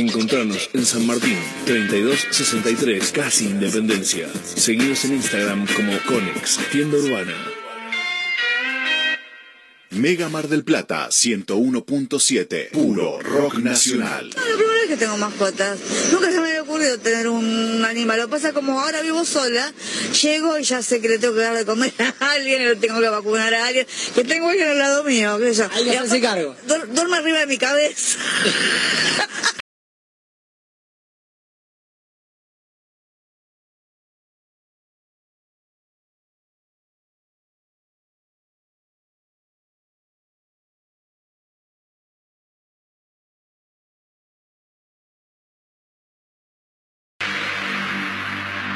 Encontrarnos en San Martín, 3263, casi Independencia. Seguidos en Instagram como Conex, tienda urbana. Mega Mar del Plata 101.7, puro rock nacional. No, la primera vez que tengo mascotas. Nunca se me había ocurrido tener un animal. Lo que pasa como ahora vivo sola, llego y ya sé que le tengo que dar de comer a alguien, y le tengo que vacunar a alguien, que tengo alguien al lado mío, qué sé yo. Alguien se hace cargo. duer- Duerme arriba de mi cabeza.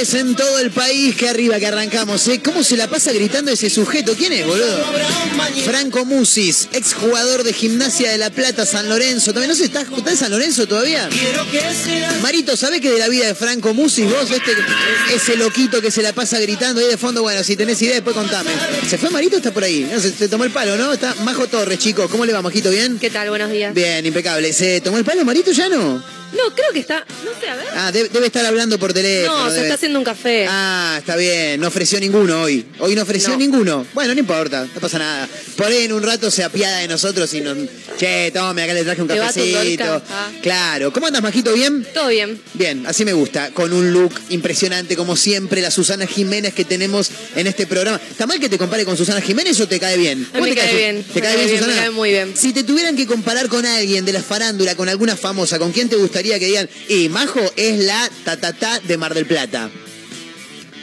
En todo el país, que arriba que arrancamos, ¿eh? ¿Cómo se la pasa gritando ese sujeto? ¿Quién es, boludo? Franco Musis, exjugador de Gimnasia de La Plata, San Lorenzo. ¿También no se está, está en San Lorenzo todavía? Marito, ¿sabés que de la vida de Franco Musis, vos, este, ese loquito que se la pasa gritando ahí de fondo? Bueno, si tenés idea, después contame. ¿Se fue Marito está por ahí? No, se, se tomó el palo, ¿no? Está Majo Torres, chicos. ¿Cómo le va, Majito? ¿Bien? ¿Qué tal? Buenos días. Bien, impecable. ¿Se tomó el palo Marito ya no? No, creo que está. No sé, a ver. Ah, debe, debe estar hablando por teléfono. no, se debe- está haciendo un café. Ah, está bien. No ofreció ninguno hoy. Hoy no ofreció No. ninguno. Bueno, no importa. No pasa nada. Por ahí en un rato se apiada de nosotros y nos... Che, tome, acá le traje un cafecito. Ah. Claro. ¿Cómo andas, Majito? ¿Bien? Todo bien. Bien, así me gusta, con un look impresionante como siempre, la Susana Jiménez que tenemos en este programa. ¿Está mal que te compare con Susana Jiménez o te cae bien? A mí me te cae bien, ¿Te me cae bien, bien, me Susana? cae muy bien. Si te tuvieran que comparar con alguien de la farándula, con alguna famosa, ¿con quién te gustaría que digan, y Majo es la tatatá de Mar del Plata?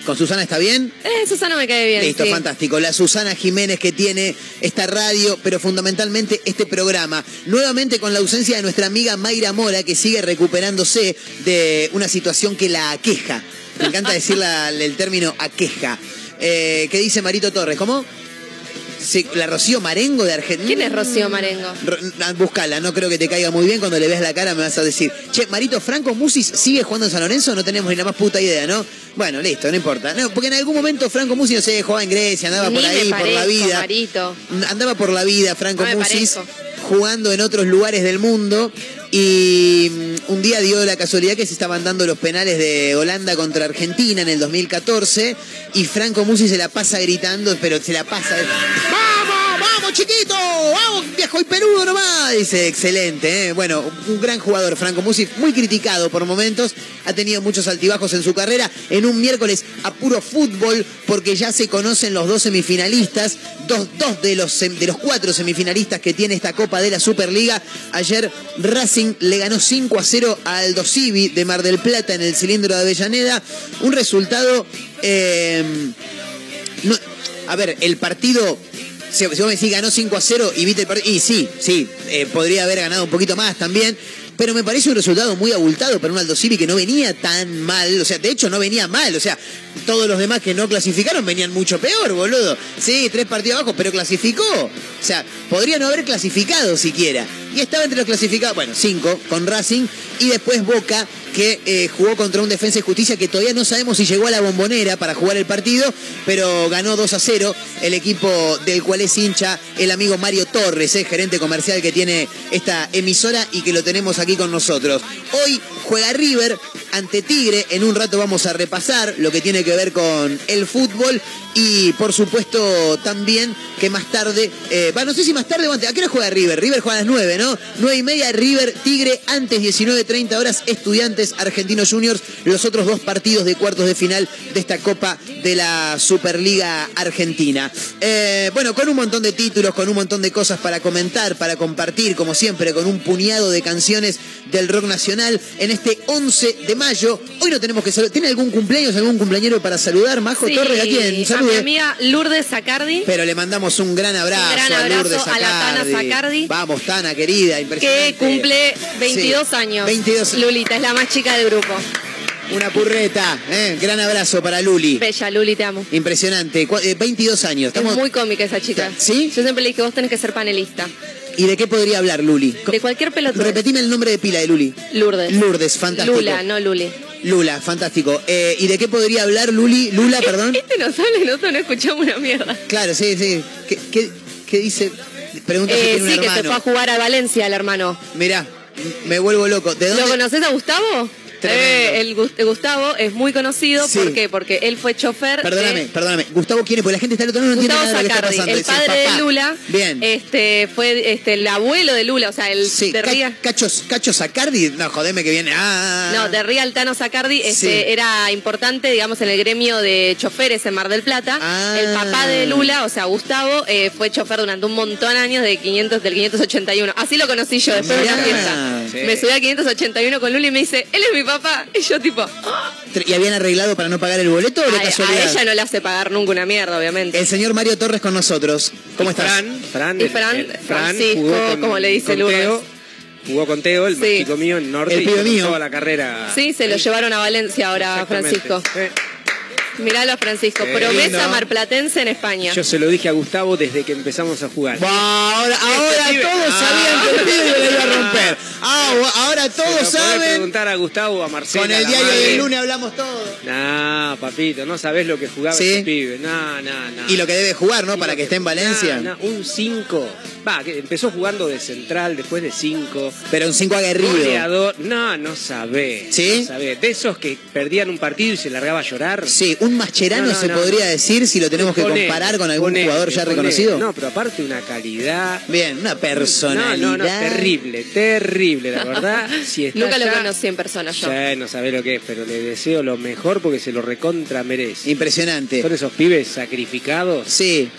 ¿Con Susana está bien? Eh, Susana me cae bien. Listo, sí. fantástico. La Susana Jiménez que tiene esta radio, pero fundamentalmente este programa. Nuevamente con la ausencia de nuestra amiga Mayra Mora, que sigue recuperándose de una situación que la aqueja. Me encanta decir la- el término aqueja. Eh, ¿Qué dice Marito Torres? ¿Cómo? Sí, la Rocío Marengo de Argentina. ¿Quién es Rocío Marengo? Buscala, no creo que te caiga muy bien. Cuando le veas la cara me vas a decir, che, Marito Franco Musis sigue jugando en San Lorenzo, no tenemos ni la más puta idea, ¿no? Bueno, listo, no importa. No, porque en algún momento Franco Musis, no sé, jugaba en Grecia, andaba Ni por ahí, por la vida. Marito. Andaba por la vida Franco No Musis, jugando en otros lugares del mundo. Y mm, un día dio la casualidad que se estaban dando los penales de Holanda contra Argentina en el 2014. Y Franco Musis se la pasa gritando, pero se la pasa. ¡Vamos, vamos chiquito, vamos viejo y peludo nomás. Dice, excelente, ¿eh? bueno, un gran jugador, Franco Musi, muy criticado por momentos, ha tenido muchos altibajos en su carrera, en un miércoles a puro fútbol, porque ya se conocen los dos semifinalistas, dos, de, los, cuatro semifinalistas que tiene esta Copa de la Superliga. Ayer Racing le ganó 5 a 0 al Aldo Civi de Mar del Plata en el cilindro de Avellaneda, un resultado... eh, a ver, el partido, si, vos me decís ganó 5 a 0 y viste el partido, y sí, sí, eh, podría haber ganado un poquito más también, pero me parece un resultado muy abultado para un Aldo Civi que no venía tan mal, o sea, de hecho no venía mal, o sea, todos los demás que no clasificaron venían mucho peor, boludo. Sí, tres partidos abajo, pero clasificó. O sea, podría no haber clasificado siquiera. Y estaba entre los clasificados, bueno, cinco con Racing, y después Boca, que eh, jugó contra un Defensa y Justicia que todavía no sabemos si llegó a la bombonera para jugar el partido, pero ganó 2 a 0 el equipo del cual es hincha el amigo Mario Torres, eh, gerente comercial que tiene esta emisora y que lo tenemos aquí con nosotros. Hoy juega River ante Tigre, en un rato vamos a repasar lo que tiene que ver con el fútbol y por supuesto también que más tarde, eh, no sé si más tarde o ¿a qué hora juega River? River juega a las 9, ¿no? 9 y media, River, Tigre, antes 19.30 horas, Estudiantes, Argentinos Juniors, los otros dos partidos de cuartos de final de esta Copa de la Superliga Argentina. Eh, bueno, con un montón de títulos, con un montón de cosas para comentar, para compartir, como siempre, con un puñado de canciones del rock nacional en este 11 de mayo. Hoy no tenemos que saludar. ¿Tiene algún cumpleaños, algún cumpleañero para saludar? Majo Sí, Torres, ¿a quién? A mi Salude. amiga Lourdes Sacardi, Pero le mandamos un gran abrazo, Un gran a Lourdes abrazo a la Tana Sacardi. Sacardi. Vamos, Tana, querida, impresionante. que cumple 22 Sí, años. 22. Lulita es la más chica del grupo. Una purreta, ¿eh? Gran abrazo para Luli. Bella, Luli, te amo. Impresionante. Cu- eh, 22 años. Es muy cómica esa chica. ¿Sí? Yo siempre le dije, vos tenés que ser panelista. ¿Y de qué podría hablar Luli? De cualquier pelota. Repetime el nombre de pila de Luli. Lourdes. Lourdes, fantástico. Lula, no Luli. Lula, fantástico. Eh, ¿Y de qué podría hablar Luli? Lula, perdón. Este no sale, nosotros no escuchamos una mierda. Claro, sí, sí. ¿Qué, qué- qué dice? Pregunta si Eh, tiene un sí, que se fue a jugar a Valencia el hermano. Mirá, me vuelvo loco. ¿De ¿Lo conoces a Gustavo? Tremendo. Eh, el Gus- Gustavo es muy conocido. Sí. ¿Por qué? Porque él fue chofer. Perdóname, de perdóname. Gustavo, ¿quién es? Porque la gente está al otro lado no entiende Gustavo nada de lo que está pasando. el Dice, padre de. Lula. Bien. Este fue este, el abuelo de Lula, o sea, el Sí, de Ca- Ría. Cacho, Cacho Sacardi. No, jodeme que viene. Ah. No, de Ría Altano Sacardi este, Sí. era importante, digamos, en el gremio de choferes en Mar del Plata. Ah. El papá de Lula, o sea, Gustavo, eh, fue chofer durante un montón de años de 500, del 581. Así lo conocí yo después de una fiesta. Sí. Me subí a 581 con Lula y me dice, él es mi papá. Y yo tipo, "Ah". ¿Y habían arreglado para no pagar el boleto o de a, casualidad? a ella no le hace pagar nunca una mierda, obviamente. El señor Mario Torres con nosotros. ¿Cómo estás? Fran, Fran, Y el- Fran, el Francisco, con- como le dice Lourdes. Jugó con Teo, el Sí. chico mío en Norte, El y mío. la carrera. Sí, se lo llevaron a Valencia ahora. Francisco. Sí. Miralo Francisco, Qué promesa lindo. marplatense en España. Yo se lo dije a Gustavo desde que empezamos a jugar. Ahora ahora pibe- todos Ah. sabían que el pibe le iba a romper. Ah, ahora Se lo todos saben. preguntar a Gustavo, a Marcela. Con el diario del lunes hablamos todos. Nah, papito, no sabés lo que jugaba Sí. ese pibe. Nah, nah, nah. Y lo que debe jugar, ¿no? Y Para que esté en Valencia. Nah, nah, un 5. Va, que empezó jugando de central, después de 5. Pero un 5 aguerrido. Goleador. No, no sabés. ¿Sí? No sabés. De esos que perdían un partido y se largaba a llorar. Sí, un mascherano No, no, se no, podría no. decir si lo tenemos que comparar con algún jugador ya reconocido. No, pero aparte una calidad. Bien, una personalidad. No, no, no, terrible, terrible, la verdad. Si está Nunca lo conocí en persona yo. Ya no sabés lo que es, pero le deseo lo mejor porque se lo recontra merece. Impresionante. Son esos pibes sacrificados. Sí.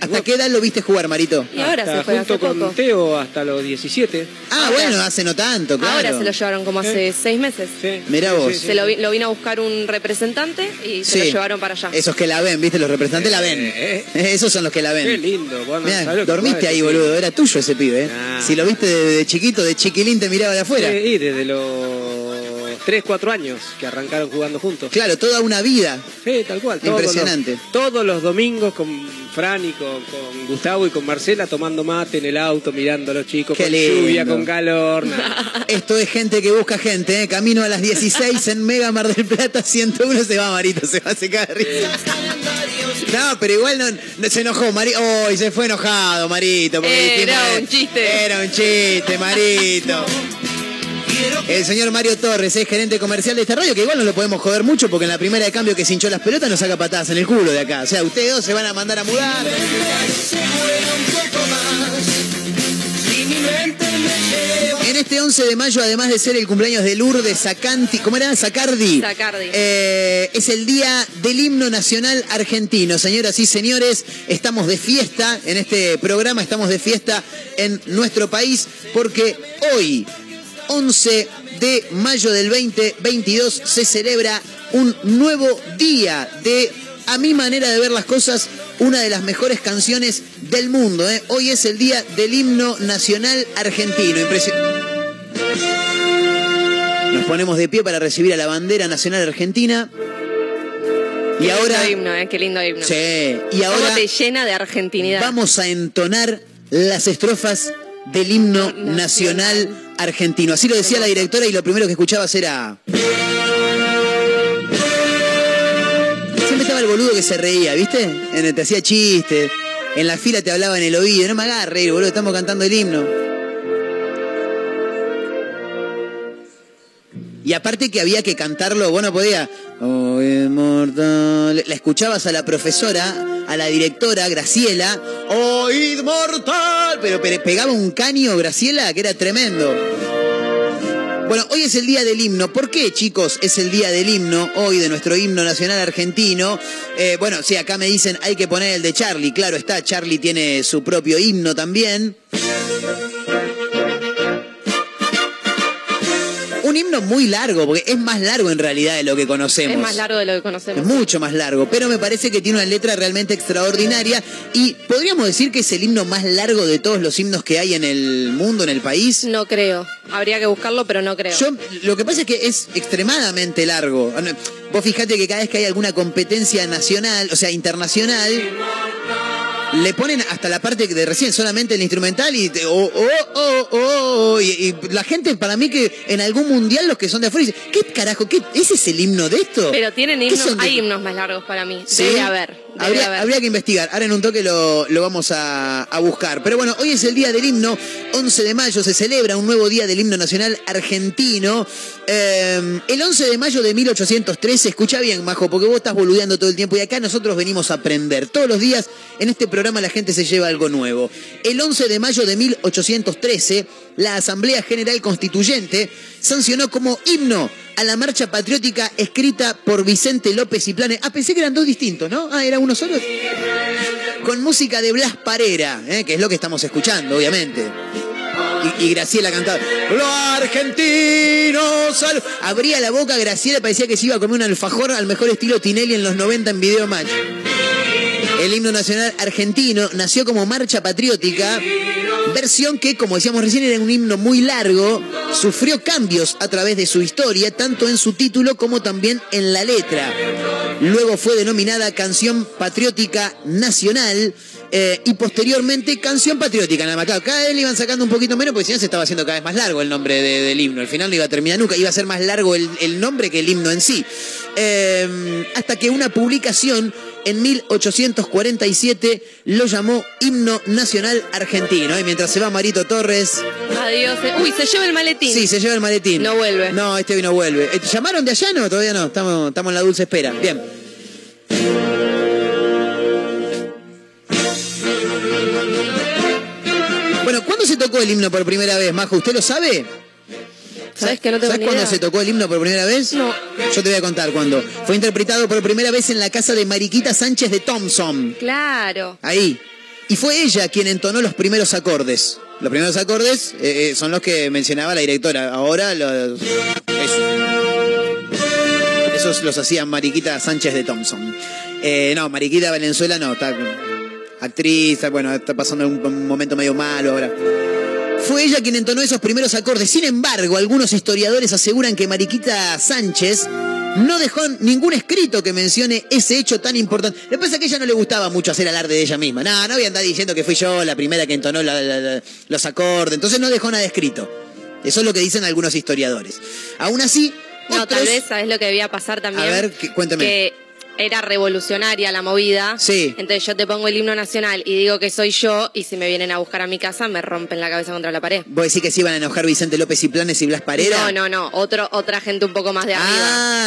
¿Hasta qué edad lo viste jugar, Marito? Y ahora Hasta se fue junto hace con poco. Teo hasta los 17. Ah, Ahora- bueno, hace no tanto, claro. Ahora se lo llevaron como hace seis meses. Sí. Mirá Sí, vos. sí, sí. Se lo, vi- lo vino a buscar un representante y se Sí. lo llevaron para allá. Esos que la ven, ¿viste? Los representantes la ven. Eh, Esos son los que la ven. Qué lindo. Vos no Mirá, sabés lo que dormiste jugaba ahí, ese boludo. Era tuyo ese pibe, ¿eh? Ah. Si lo viste de, de chiquito, de chiquilín, te miraba de afuera. Sí, y desde los 3, 4 años que arrancaron jugando juntos. Claro, toda una vida. Sí, tal cual. todos Impresionante. los- todos los domingos con Fran y con, con Gustavo y con Marcela tomando mate en el auto, mirando a los chicos Qué con lindo. lluvia, con calor. nada. Esto es gente que busca gente, ¿eh? Camino a las 16 en Mega Mar del Plata 101. Se va, Marito, se va a secar de risa. No, pero igual no, no se enojó, Marito. Oh, se fue enojado, Marito. porque Era dijimos, un chiste. Era un chiste, Marito. El señor Mario Torres es gerente comercial de esta radio, que igual no lo podemos joder mucho porque en la primera de cambio que se hinchó las pelotas nos saca patadas en el culo de acá. O sea, ustedes dos se van a mandar a mudar. En este 11 de mayo, además de ser el cumpleaños de Lourdes Sacanti, ¿cómo era? Sacardi. Sacardi. Eh, es el día del himno nacional argentino. Señoras y señores, estamos de fiesta en este programa, estamos de fiesta en nuestro país porque hoy, 11 de mayo del 2022, se celebra un nuevo día de, a mi manera de ver las cosas, una de las mejores canciones del mundo. ¿eh? Hoy es el día del himno nacional argentino. Nos ponemos de pie para recibir a la bandera nacional argentina. Y Qué ahora, lindo himno, ¿eh? Qué lindo himno. sí, y ¿Cómo ahora te llena de argentinidad? vamos a entonar las estrofas del himno Nacional. nacional argentino. Así lo decía la directora y lo primero que escuchabas era... Siempre estaba el boludo que se reía, ¿viste? En el, te hacía chistes. En la fila te hablaba en el oído. No me hagas reír, boludo, estamos cantando el himno. Y aparte que había que cantarlo, vos no podías. Oh, inmortal. La escuchabas a la profesora, a la directora, Graciela. ¡Oh, inmortal! Pero, pegaba un caño, Graciela, que era tremendo. Bueno, hoy es el día del himno. ¿Por qué, chicos, es el día del himno? Hoy de nuestro himno nacional argentino. Eh, bueno, sí, acá me dicen hay que poner el de Charlie. Claro está, Charlie tiene su propio himno también. Un himno muy largo, porque es más largo en realidad de lo que conocemos. Es más largo de lo que Es conocemos. mucho más largo, pero me parece que tiene una letra realmente extraordinaria y podríamos decir que es el himno más largo de todos los himnos que hay en el mundo, en el país. No creo. Habría que buscarlo, pero no creo. Yo, lo que pasa es que es extremadamente largo. Ah, Vos fijate que cada vez que hay alguna competencia nacional, o sea, internacional, le ponen hasta la parte de recién solamente el instrumental y te- oh, oh, oh, oh, y, y la gente para mí que en algún mundial los que son de afuera dicen, ¿qué carajo? ¿Qué, ¿Ese es el himno de esto? Pero tienen ¿Qué himnos, de- hay himnos más largos para mí. ¿Sí? Debe haber. Habría, habría que investigar. Ahora en un toque lo, lo vamos a, a buscar. Pero bueno, hoy es el día del himno. 11 de mayo se celebra un nuevo día del himno nacional argentino. Eh, el 11 de mayo de 1813, escucha bien, Majo, porque vos estás boludeando todo el tiempo y acá nosotros venimos a aprender. Todos los días en este programa la gente se lleva algo nuevo. El 11 de mayo de 1813, la Asamblea General Constituyente sancionó como himno a la marcha patriótica escrita por Vicente López y Planes. Ah, pensé que eran dos distintos, ¿no? Ah, era uno solo. Con música de Blas Parera, ¿eh? que es lo que estamos escuchando, obviamente. Y, Graciela cantaba, los argentinos. sal-". Abría la boca Graciela, parecía que se iba a comer un alfajor al mejor estilo Tinelli en los 90 en Video Match. El himno nacional argentino nació como marcha patriótica, versión que, como decíamos recién, era un himno muy largo, sufrió cambios a través de su historia, tanto en su título como también en la letra. Luego fue denominada Canción Patriótica Nacional eh, y posteriormente Canción Patriótica. Nada más. Claro, cada vez le iban sacando un poquito menos porque si no se estaba haciendo cada vez más largo el nombre de- del himno. Al final no iba a terminar nunca, iba a ser más largo el, el nombre que el himno en sí. Eh, hasta que una publicación en 1847 lo llamó Himno Nacional Argentino. Y mientras se va Marito Torres, Adiós. eh. Uy, se lleva el maletín. sí, se lleva el maletín. No vuelve. No, este hoy no vuelve. Eh, ¿Llamaron de allá? No, todavía no. Estamos, estamos en la dulce espera. Bien. Bueno, ¿cuándo se tocó el himno por primera vez, Majo? ¿Usted lo sabe? ¿Sabes que no tengo ¿Sabes ni cuándo idea? se tocó el himno por primera vez? No. Yo te voy a contar cuándo. Fue interpretado por primera vez en la casa de Mariquita Sánchez de Thompson. Claro. Ahí. Y fue ella quien entonó los primeros acordes. Los primeros acordes eh, eh, son los que mencionaba la directora. Ahora los. eso. Esos los hacía Mariquita Sánchez de Thompson. Eh, no, Mariquita Valenzuela no, está actriz, está- bueno, está pasando un, un momento medio malo ahora. Fue ella quien entonó esos primeros acordes. Sin embargo, algunos historiadores aseguran que Mariquita Sánchez no dejó ningún escrito que mencione ese hecho tan importante. Lo que pasa es que a ella no le gustaba mucho hacer alarde de ella misma. No, no voy a andar diciendo que fui yo la primera que entonó la- la- la- los acordes. Entonces no dejó nada escrito. Eso es lo que dicen algunos historiadores. Aún así, No, otros- tal vez, ¿sabes lo que debía pasar también? A ver, que- cuéntame. Que era revolucionaria la movida. Sí. Entonces yo te pongo el himno nacional y digo que soy yo y si me vienen a buscar a mi casa me rompen la cabeza contra la pared. ¿Vos decís que se iban a enojar Vicente López y Planes y Blas Parera? No, no, no, otro, otra gente un poco más de arriba.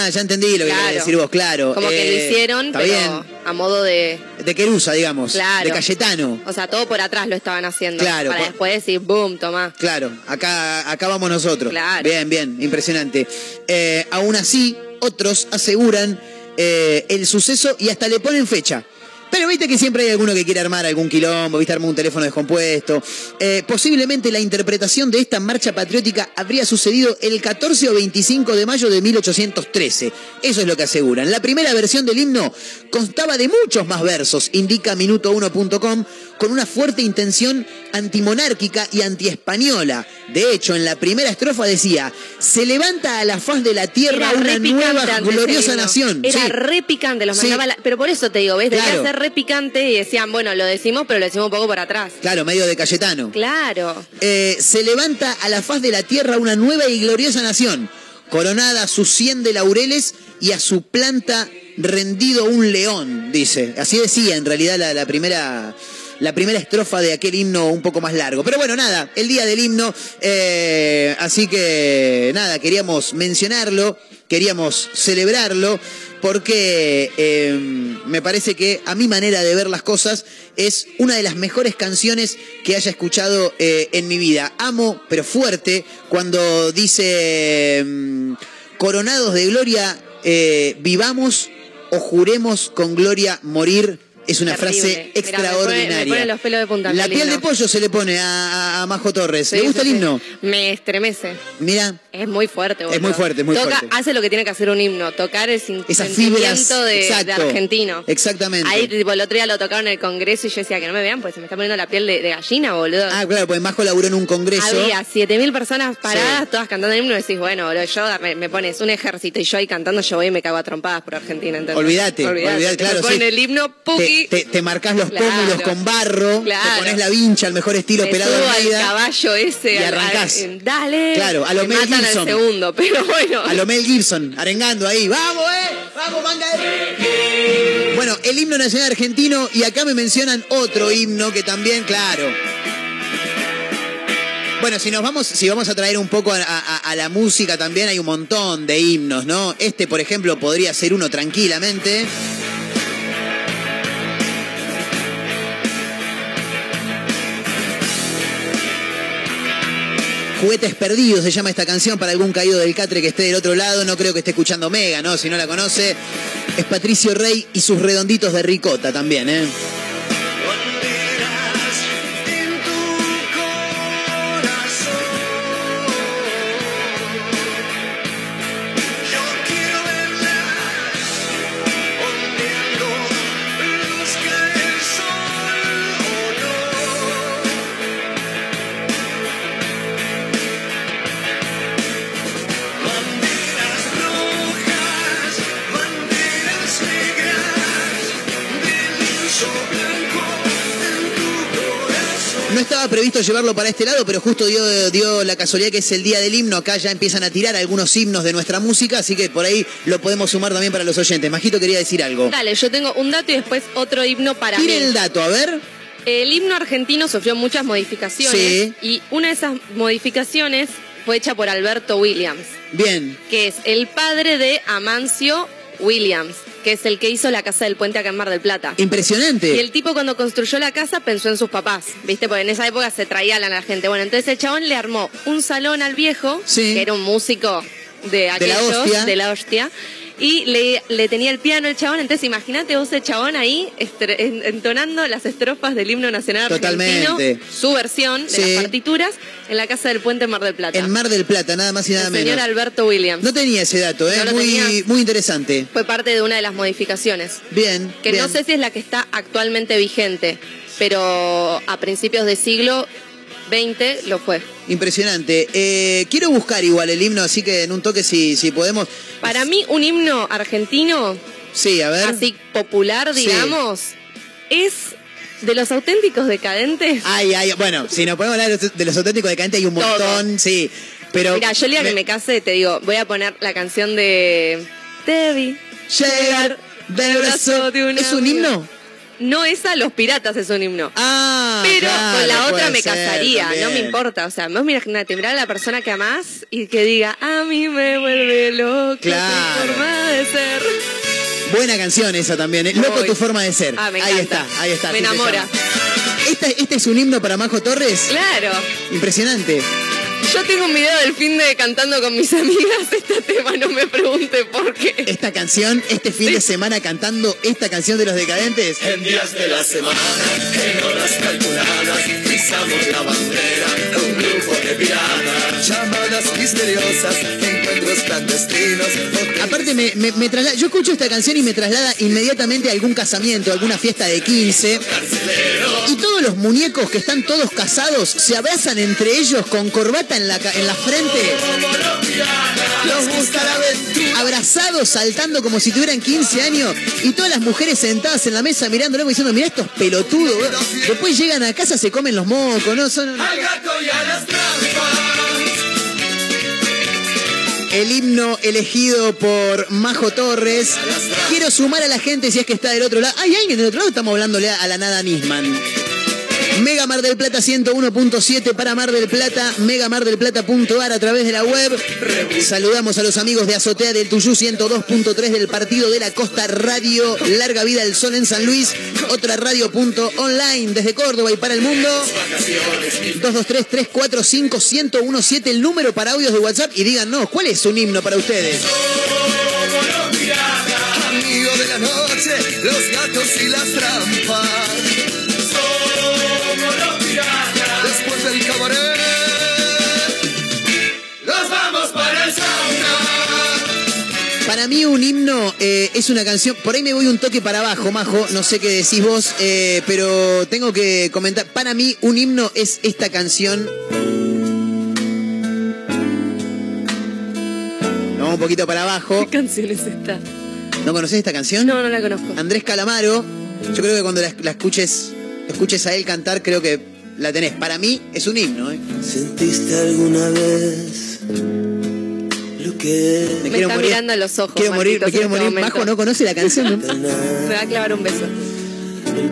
Ah, ya entendí lo que Claro. querés decir vos, claro. Como que Eh, lo hicieron, está pero bien. a modo de... De Querusa, digamos. Claro. De Cayetano. O sea, todo por atrás lo estaban haciendo. Claro, Para por- después decir, boom, tomá. Claro, acá, acá vamos nosotros. Claro. Bien, bien, impresionante. Eh, aún así, otros aseguran eh, el suceso y hasta le ponen fecha. Pero viste que siempre hay alguno que quiere armar algún quilombo, viste, arma un teléfono descompuesto. Eh, posiblemente la interpretación de esta marcha patriótica habría sucedido el 14 o 25 de mayo de 1813. Eso es lo que aseguran. La primera versión del himno constaba de muchos más versos, indica minuto1.com, con una fuerte intención antimonárquica y antiespañola. De hecho, en la primera estrofa decía, se levanta a la faz de la tierra Era una nueva gloriosa nación. Era Sí. re picante, los Sí. mandaba la- Pero por eso te digo, ¿ves? Debía Claro. ser re picante y decían, bueno, lo decimos, pero lo decimos un poco por atrás. Claro, medio de Cayetano. Claro. Eh, se levanta a la faz de la tierra una nueva y gloriosa nación, coronada a sus cien de laureles y a su planta rendido un león, dice. Así decía en realidad la, la primera... La primera estrofa de aquel himno un poco más largo. Pero bueno, nada, el día del himno. eh, así que nada, queríamos mencionarlo, queríamos celebrarlo, porque eh, me parece que a mi manera de ver las cosas es una de las mejores canciones que haya escuchado eh, en mi vida. Amo, pero fuerte, cuando dice, mm, coronados de gloria, eh, vivamos o juremos con gloria morir. Es una Terrible. frase Mirá, me pone- extraordinaria. me pone los pelos de punta, La piel de pollo se le pone a, Majo Torres. Sí, ¿Le gusta sí, el sí. himno? Me estremece. Mira, Es muy fuerte, boludo. muy fuerte, es muy Toca, fuerte. Hace lo que tiene que hacer un himno, tocar el sentimiento de, de argentino. Exactamente. Ahí, tipo, el otro día lo tocaron en el congreso y yo decía que no me vean, pues se me está poniendo la piel de, de gallina, boludo. Ah, claro, pues Majo laburó en un congreso. Había 7000 personas paradas, todas cantando el himno, y decís, bueno, boludo, yo me, me pones un ejército y yo ahí cantando, yo voy y me cago a trompadas por Argentina, ¿entendés? Olvídate, olvídate, claro. Me ponen sí. el himno, Te, te, te marcás los Claro. pómulos con barro, Claro. te pones la vincha, al mejor estilo me pelado subo al caballo ese y al- al- arrancás. dale Claro, a lo me Mel matan Gibson. al segundo pero bueno A lo Mel Gibson, arengando ahí. ¡Vamos, eh! ¡Vamos, manga de... Bueno, el himno nacional argentino, y acá me mencionan otro himno que también, claro. Bueno, si nos vamos, si vamos a traer un poco a, a- a la música también, hay un montón de himnos, ¿no? Este, por ejemplo, podría ser uno tranquilamente. Juguetes Perdidos se llama esta canción para algún caído del catre que esté del otro lado. No creo que esté escuchando Mega, ¿no? Si no la conoce. Es Patricio Rey y sus redonditos de ricota también, ¿eh? Previsto llevarlo para este lado, pero justo dio, dio la casualidad que es el día del himno. Acá ya empiezan a tirar algunos himnos de nuestra música, así que por ahí lo podemos sumar también para los oyentes. Majito quería decir algo. dale yo tengo un dato y después otro himno para Tire el dato, a ver. el himno argentino sufrió muchas modificaciones Sí. y una de esas modificaciones fue hecha por Alberto Williams Bien. que es el padre de Amancio Williams que es el que hizo la casa del puente acá en Mar del Plata Impresionante. Y el tipo cuando construyó la casa pensó en sus papás, ¿viste? Porque en esa época se traían a la gente. Bueno, entonces el chabón le armó un salón al viejo, Sí. que era un músico de la aquellos, hostia. de la hostia, y le, le tenía el piano el chabón. Entonces imagínate vos el chabón ahí entonando las estrofas del himno nacional argentino, Totalmente. su versión de Sí. las partituras, en la casa del puente en Mar del Plata. En Mar del Plata, nada más y nada el menos. señor Alberto Williams. No tenía ese dato, ¿eh? No muy, tenía. muy interesante. Fue parte de una de las modificaciones. Bien. que bien. no sé si es la que está actualmente vigente, pero a principios de siglo XX lo fue. Impresionante. Eh, quiero buscar igual el himno, así que en un toque si, si podemos. Para mí un himno argentino, Sí, a ver. así popular, Sí. digamos, es de los auténticos decadentes. Ay, ay, bueno, si nos podemos hablar de los- auténticos decadentes hay un Todo. montón, sí. Pero. Mira, yo el día que me case te digo, voy a poner la canción de vi Llegar del brazo de un ¿Es un himno? No esa, Los Piratas es un himno. Ah, Pero claro, con la otra me casaría, no me importa. O sea, vos imagínate, mirar a la persona que amás y que diga, a mí me vuelve loco Claro. forma de ser. Buena canción esa también. ¿eh? Loco tu forma de ser. Ah, me ahí encanta. está, ahí está. Me enamora. Este, este es un himno para Majo Torres. Claro. Impresionante. Yo tengo un video del fin de cantando con mis amigas este tema, no me pregunte por qué. Esta canción, este fin de semana cantando esta canción de los decadentes. En días de la semana, en horas calculadas, pisamos la bandera, un grupo de piratas, llamadas misteriosas, encuentros clandestinos. hoteles Aparte, me, me, me traslada- yo escucho esta canción y me traslada inmediatamente a algún casamiento, a alguna fiesta de 15. Y todos los muñecos que están todos casados se abrazan entre ellos con corbata en la, en la frente. Nos gusta la aventura. Abrazados, saltando como si tuvieran 15 años. Y todas las mujeres sentadas en la mesa mirándolo y diciendo, mirá estos pelotudos. bro". Después llegan a casa, se comen los mocos, ¿no? Son Al gato y a las el himno elegido por Majo Torres. Quiero sumar a la gente si es que está del otro lado. ¿Hay alguien del otro lado? Estamos hablándole a la nada Nisman. Mega Mar del Plata 101.7 para Mar del Plata, megamardelplata.ar a través de la web. Saludamos a los amigos de Azotea del Tuyú 102.3 del Partido de la Costa Radio, Larga Vida del Sol en San Luis, otra radio punto online desde Córdoba y para el mundo. 223-345-1017 el número para audios de WhatsApp y díganos, ¿cuál es un himno para ustedes? Amigo de la noche, los gatos y las trampas. Mí un himno eh, es una canción, por ahí me voy un toque para abajo, Majo, no sé qué decís vos, eh, pero tengo que comentar, para mí un himno es esta canción. Vamos un poquito para abajo. ¿Qué canción es esta? ¿No conoces esta canción? No, no la conozco. Andrés Calamaro, yo creo que cuando la, la escuches, escuches a él cantar, creo que la tenés. Para mí es un himno, ¿eh? ¿Sentiste alguna vez Me está mirando a los ojos, Quiero morir, me quiero este morir. Majo no conoce la canción. ¿no? Me va a clavar un beso.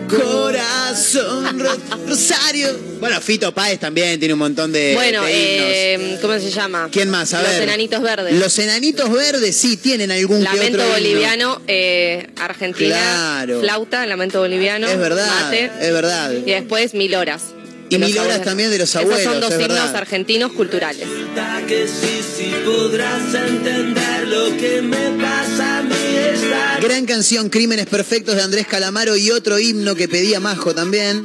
Corazón ro- Rosario. Bueno, Fito Páez también tiene un montón de, bueno, de eh, ¿cómo se llama? ¿Quién más? A Los ver. enanitos verdes. Los enanitos verdes sí tienen algún que Lamento otro boliviano, eh, Argentina, Claro. flauta, lamento boliviano, Es verdad, mate, es verdad. y después mil horas. Y de los Mil Horas también de los Esos abuelos, son dos es verdad. argentinos culturales. Gran canción, Crímenes Perfectos de Andrés Calamaro y otro himno que pedía Majo también.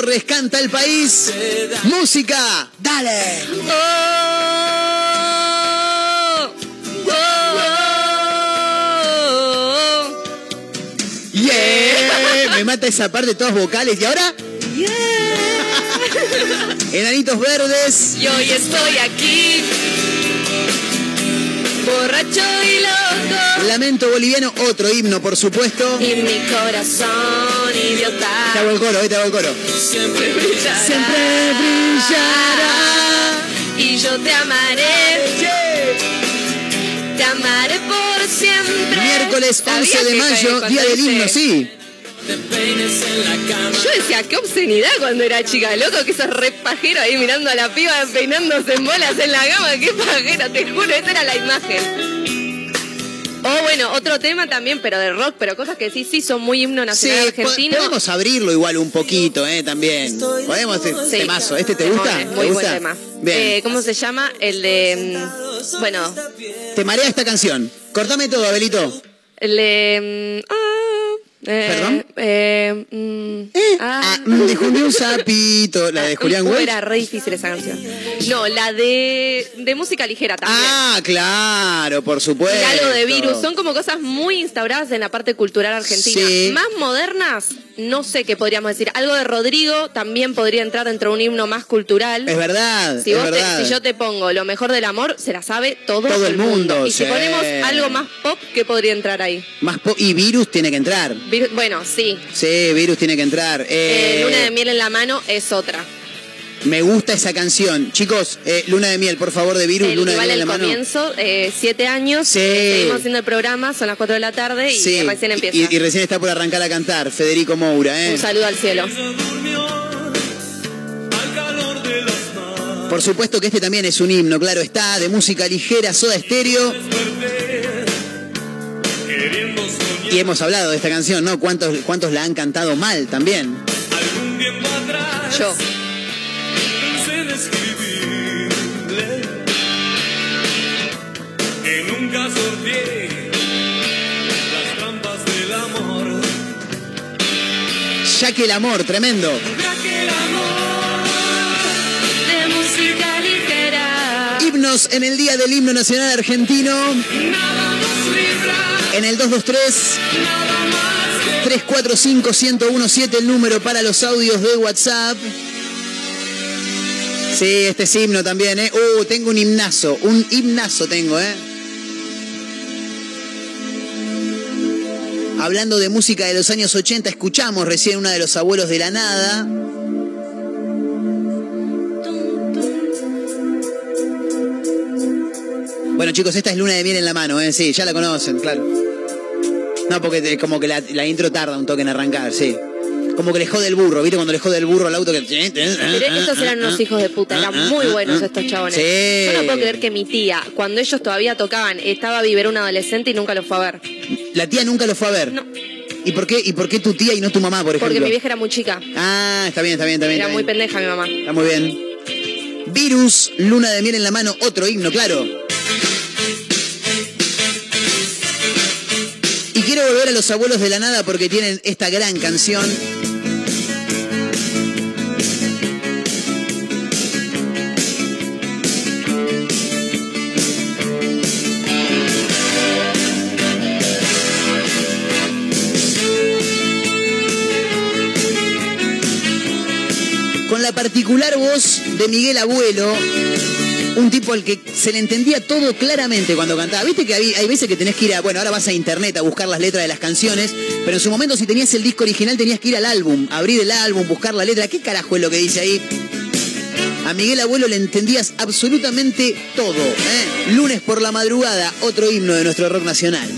Torres, canta el país. Música, dale. ¡Oh! ¡Oh! Yeah. Me mata esa parte, todas vocales. ¿Y ahora? Enanitos verdes. Y hoy estoy aquí, borracho y loco, Lamento boliviano, otro himno, por supuesto. y mi corazón Te idiota hago el coro, eh, te hago el coro. siempre brillará. Siempre brillará. Y yo te amaré, te amaré por siempre. Miércoles ¿Sabías 11 de mayo, día del himno, sí. Te. Yo decía, qué obscenidad cuando era chica, loco, que sos re pajero ahí mirando a la piba peinándose en bolas en la cama, qué pajero, te juro, esa era la imagen. O bueno, otro tema también, pero de rock, pero cosas que sí, sí son muy himno Sí, nacional po- argentino. podemos abrirlo igual un poquito, eh, también. Podemos, Sí. temazo. ¿Este te gusta? ¿Te Muy gusta? buen tema. Bien. Eh, ¿Cómo se llama? El de. mm, Bueno, Te marea esta canción. Cortame todo, Abelito. el de. ah, eh, ¿Perdón? eh, mm, Eh, ah, ah, Mm, Difundió un sapito. La de Julián Uh, Welch. Era re difícil esa canción. No, la de, de música ligera también. Ah, claro, por supuesto. Y algo de virus. Son como cosas muy instauradas en la parte cultural argentina. Sí. Más modernas, no sé qué podríamos decir. Algo de Rodrigo también podría entrar dentro de un himno más cultural. Es verdad, Si, es vos te- si yo te pongo lo mejor del amor, se la sabe todo, Todo el mundo, Y si ponemos algo más pop, ¿qué podría entrar ahí? Más po- y Virus tiene que entrar. Vir- Bueno, sí. Sí, Virus tiene que entrar. Eh, Eh, Luna de miel en la mano es otra. Me gusta esa canción. Chicos, eh, Luna de Miel, por favor, de Virus, El, Luna de igual Miel en el la mano. comienzo, eh, siete años, Sí. eh, seguimos haciendo el programa, son las cuatro de la tarde y Sí, recién empieza. y, y recién está por arrancar a cantar, Federico Moura, ¿eh? Un saludo al cielo. Por supuesto que este también es un himno, claro está, de música ligera, soda estéreo. Y hemos hablado de esta canción, ¿no? ¿Cuántos, cuántos la han cantado mal también? Yo. Que el amor, tremendo. Himnos en el Día del Himno Nacional Argentino. En el 223 345 1017 el número para los audios de WhatsApp. Sí, este es himno también, ¿eh? Uh, tengo un himnazo, un himnazo tengo, ¿eh? Hablando de música de los años 80, escuchamos recién una de los abuelos de la nada. Bueno, chicos, esta es Luna de Miel en la mano, ¿eh? Sí, ya la conocen, claro. No, porque te- como que la, la intro tarda un toque en arrancar, sí. Como que le jode el burro, ¿viste? Cuando le jode el burro al auto que... Pero estos eran unos hijos de puta, eran muy buenos estos chabones. Sí. Yo no puedo creer que mi tía, cuando ellos todavía tocaban, estaba a vivir un adolescente y nunca lo fue a ver. La tía nunca lo fue a ver. No. ¿Y por qué, y por qué tu tía y no tu mamá, por ejemplo? Porque mi vieja era muy chica. Ah, está bien, está bien, está bien. Era está muy bien. pendeja mi mamá. Está muy bien. Virus, Luna de Miel en la mano, otro himno, claro. Y quiero volver a los abuelos de la nada porque tienen esta gran canción. La particular voz de Miguel Abuelo, un tipo al que se le entendía todo claramente cuando cantaba. Viste que hay, hay veces que tenés que ir a, bueno, ahora vas a internet a buscar las letras de las canciones, pero en su momento si tenías el disco original tenías que ir al álbum, abrir el álbum, buscar la letra. ¿Qué carajo es lo que dice ahí? A Miguel Abuelo le entendías absolutamente todo. ¿eh? Lunes por la madrugada, otro himno de nuestro rock nacional.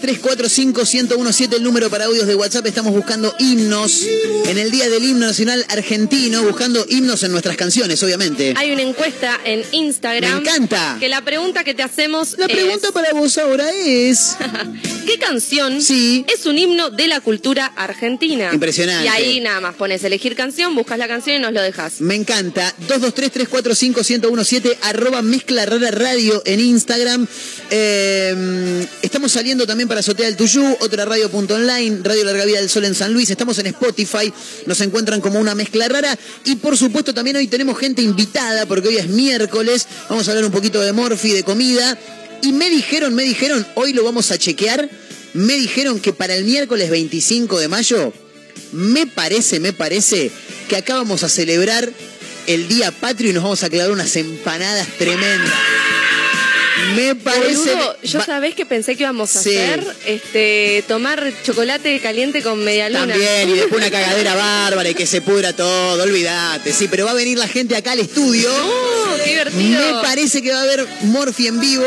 3345-1017 el número para audios de WhatsApp. Estamos buscando himnos en el Día del Himno Nacional Argentino, buscando himnos en nuestras canciones, obviamente. Hay una encuesta en Instagram. Me encanta. Que la pregunta que te hacemos La pregunta para vos ahora es... ¿Qué canción sí. es un himno de la cultura argentina? Impresionante. Y ahí nada más pones elegir canción, buscas la canción y nos lo dejas. Me encanta. 223-345-1017 arroba Mezclarara radio en Instagram. Em, estamos saliendo también para Azotea del Tuyú, otra radio.online, Radio Larga Vida del Sol en San Luis. Estamos en Spotify, nos encuentran como una mezcla rara. Y por supuesto también hoy tenemos gente invitada, porque hoy es miércoles. Vamos a hablar un poquito de Morphy, de comida. Y me dijeron, me dijeron, hoy lo vamos a chequear. Me dijeron que para el miércoles 25 de mayo me parece, me parece que acá vamos a celebrar el día patrio y nos vamos a clavar unas empanadas tremendas. Me parece. Boludo, yo sabés que pensé que íbamos a Sí. hacer este tomar chocolate caliente con media luna. También, y después una cagadera bárbara y que se pudra todo, olvídate. Sí, pero va a venir la gente acá al estudio. ¡Oh, qué divertido! Me parece que va a haber Morphy en vivo.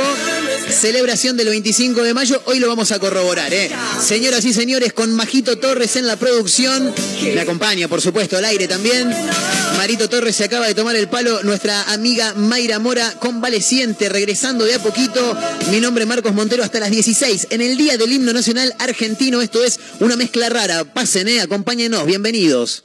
Celebración del 25 de mayo. Hoy lo vamos a corroborar, ¿eh? Señoras y señores, con Majito Torres en la producción. Me acompaña, por supuesto, al aire también. Marito Torres se acaba de tomar el palo. Nuestra amiga Mayra Mora, convaleciente, regresando de a poquito. Mi nombre es Marcos Montero hasta las 16. En el Día del Himno Nacional Argentino, esto es una mezcla rara. Pasen, ¿eh? Acompáñenos. Bienvenidos.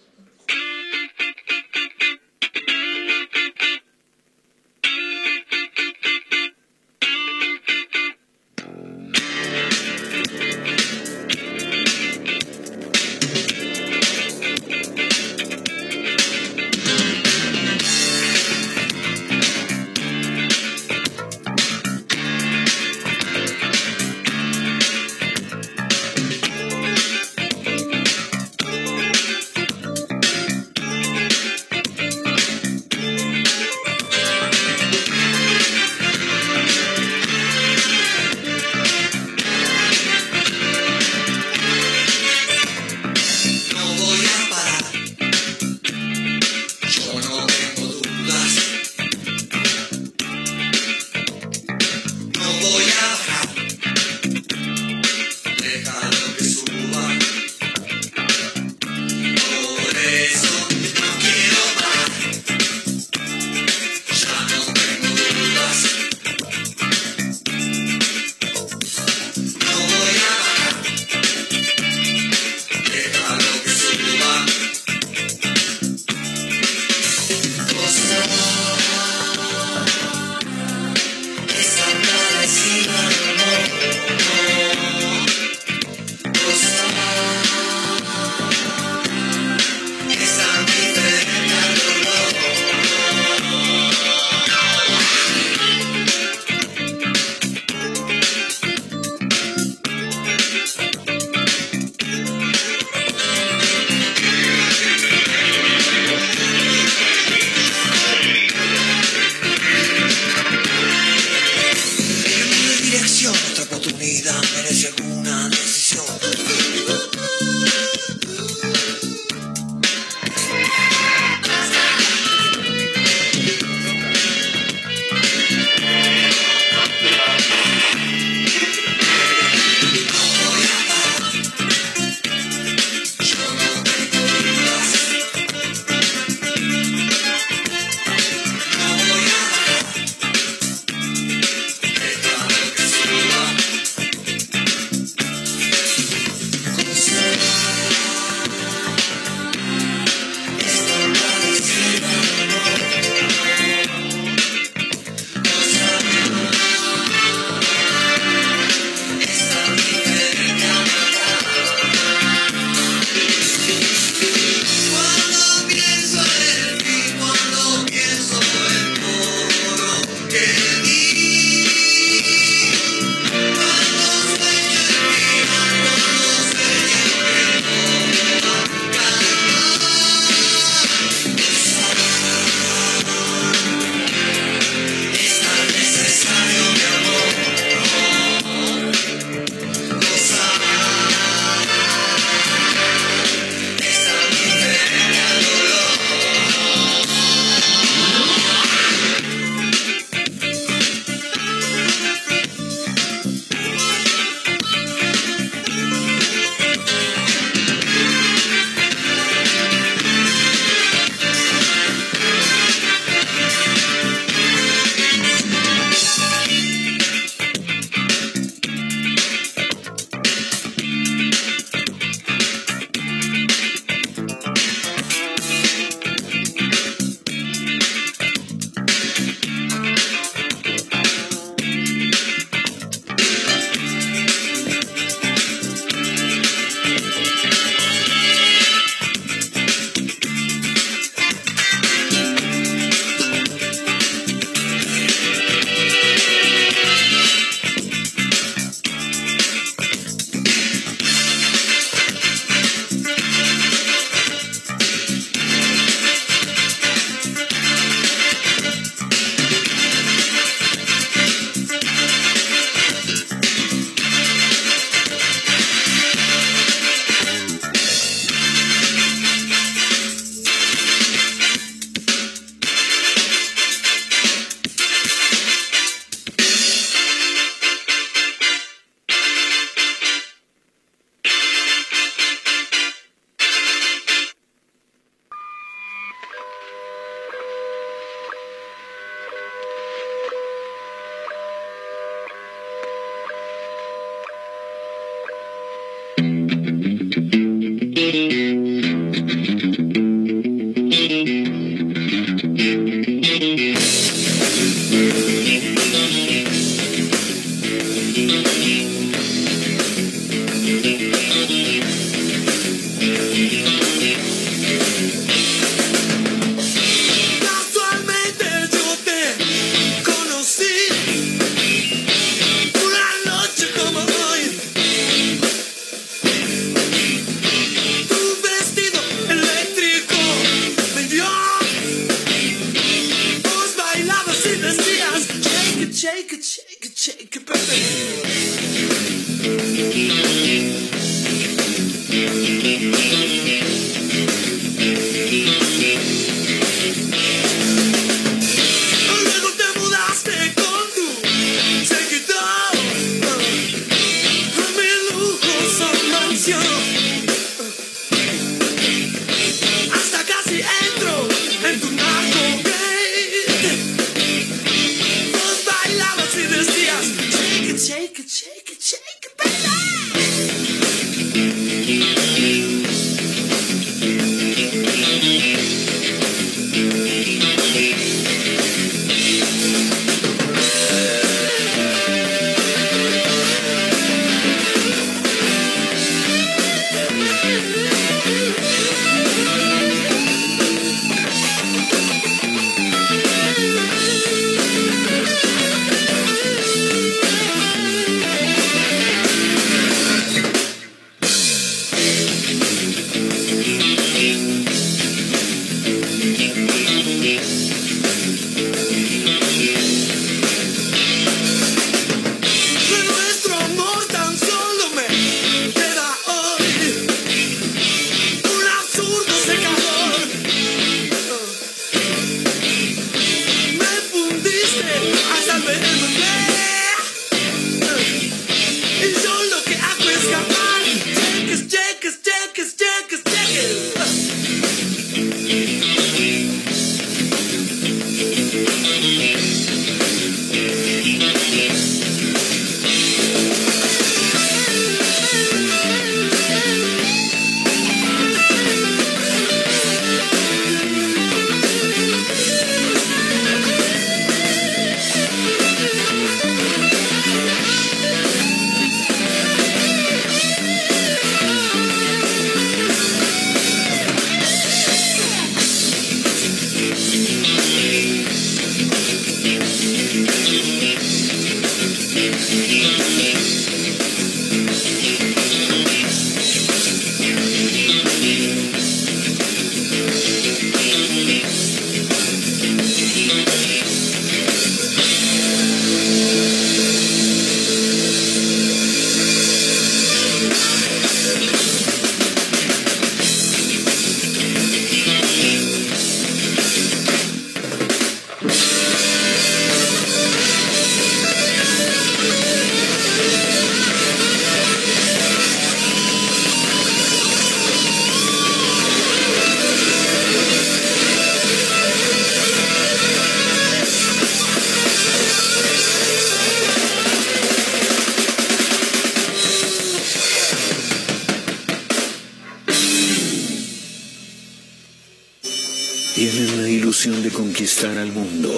al mundo.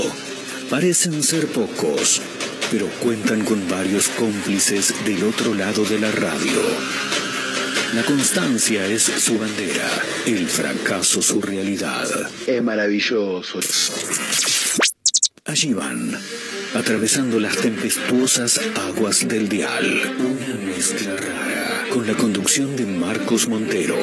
Parecen ser pocos, pero cuentan con varios cómplices del otro lado de la radio. La constancia es su bandera, el fracaso su realidad. Es maravilloso. Allí van, atravesando las tempestuosas aguas del dial. Una mezcla rara, con la conducción de Marcos Montero.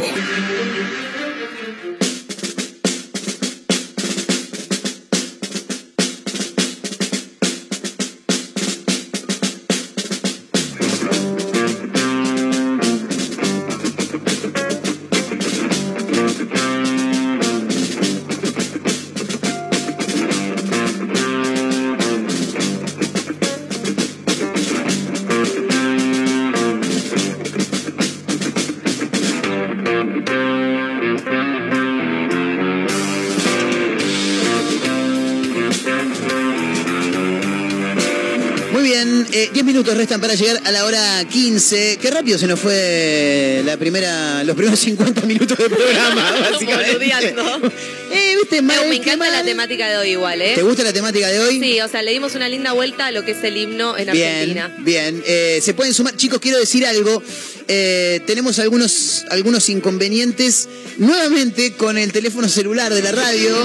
restan para llegar a la hora 15. Qué rápido se nos fue la primera, los primeros 50 minutos de programa, básicamente. eh, ¿viste? Mal, me encanta la temática de hoy igual, ¿eh? ¿Te gusta la temática de hoy? Sí, o sea, le dimos una linda vuelta a lo que es el himno en Argentina. Bien, eh, se pueden sumar. Chicos, quiero decir algo. Eh, tenemos algunos, algunos inconvenientes nuevamente con el teléfono celular de la radio.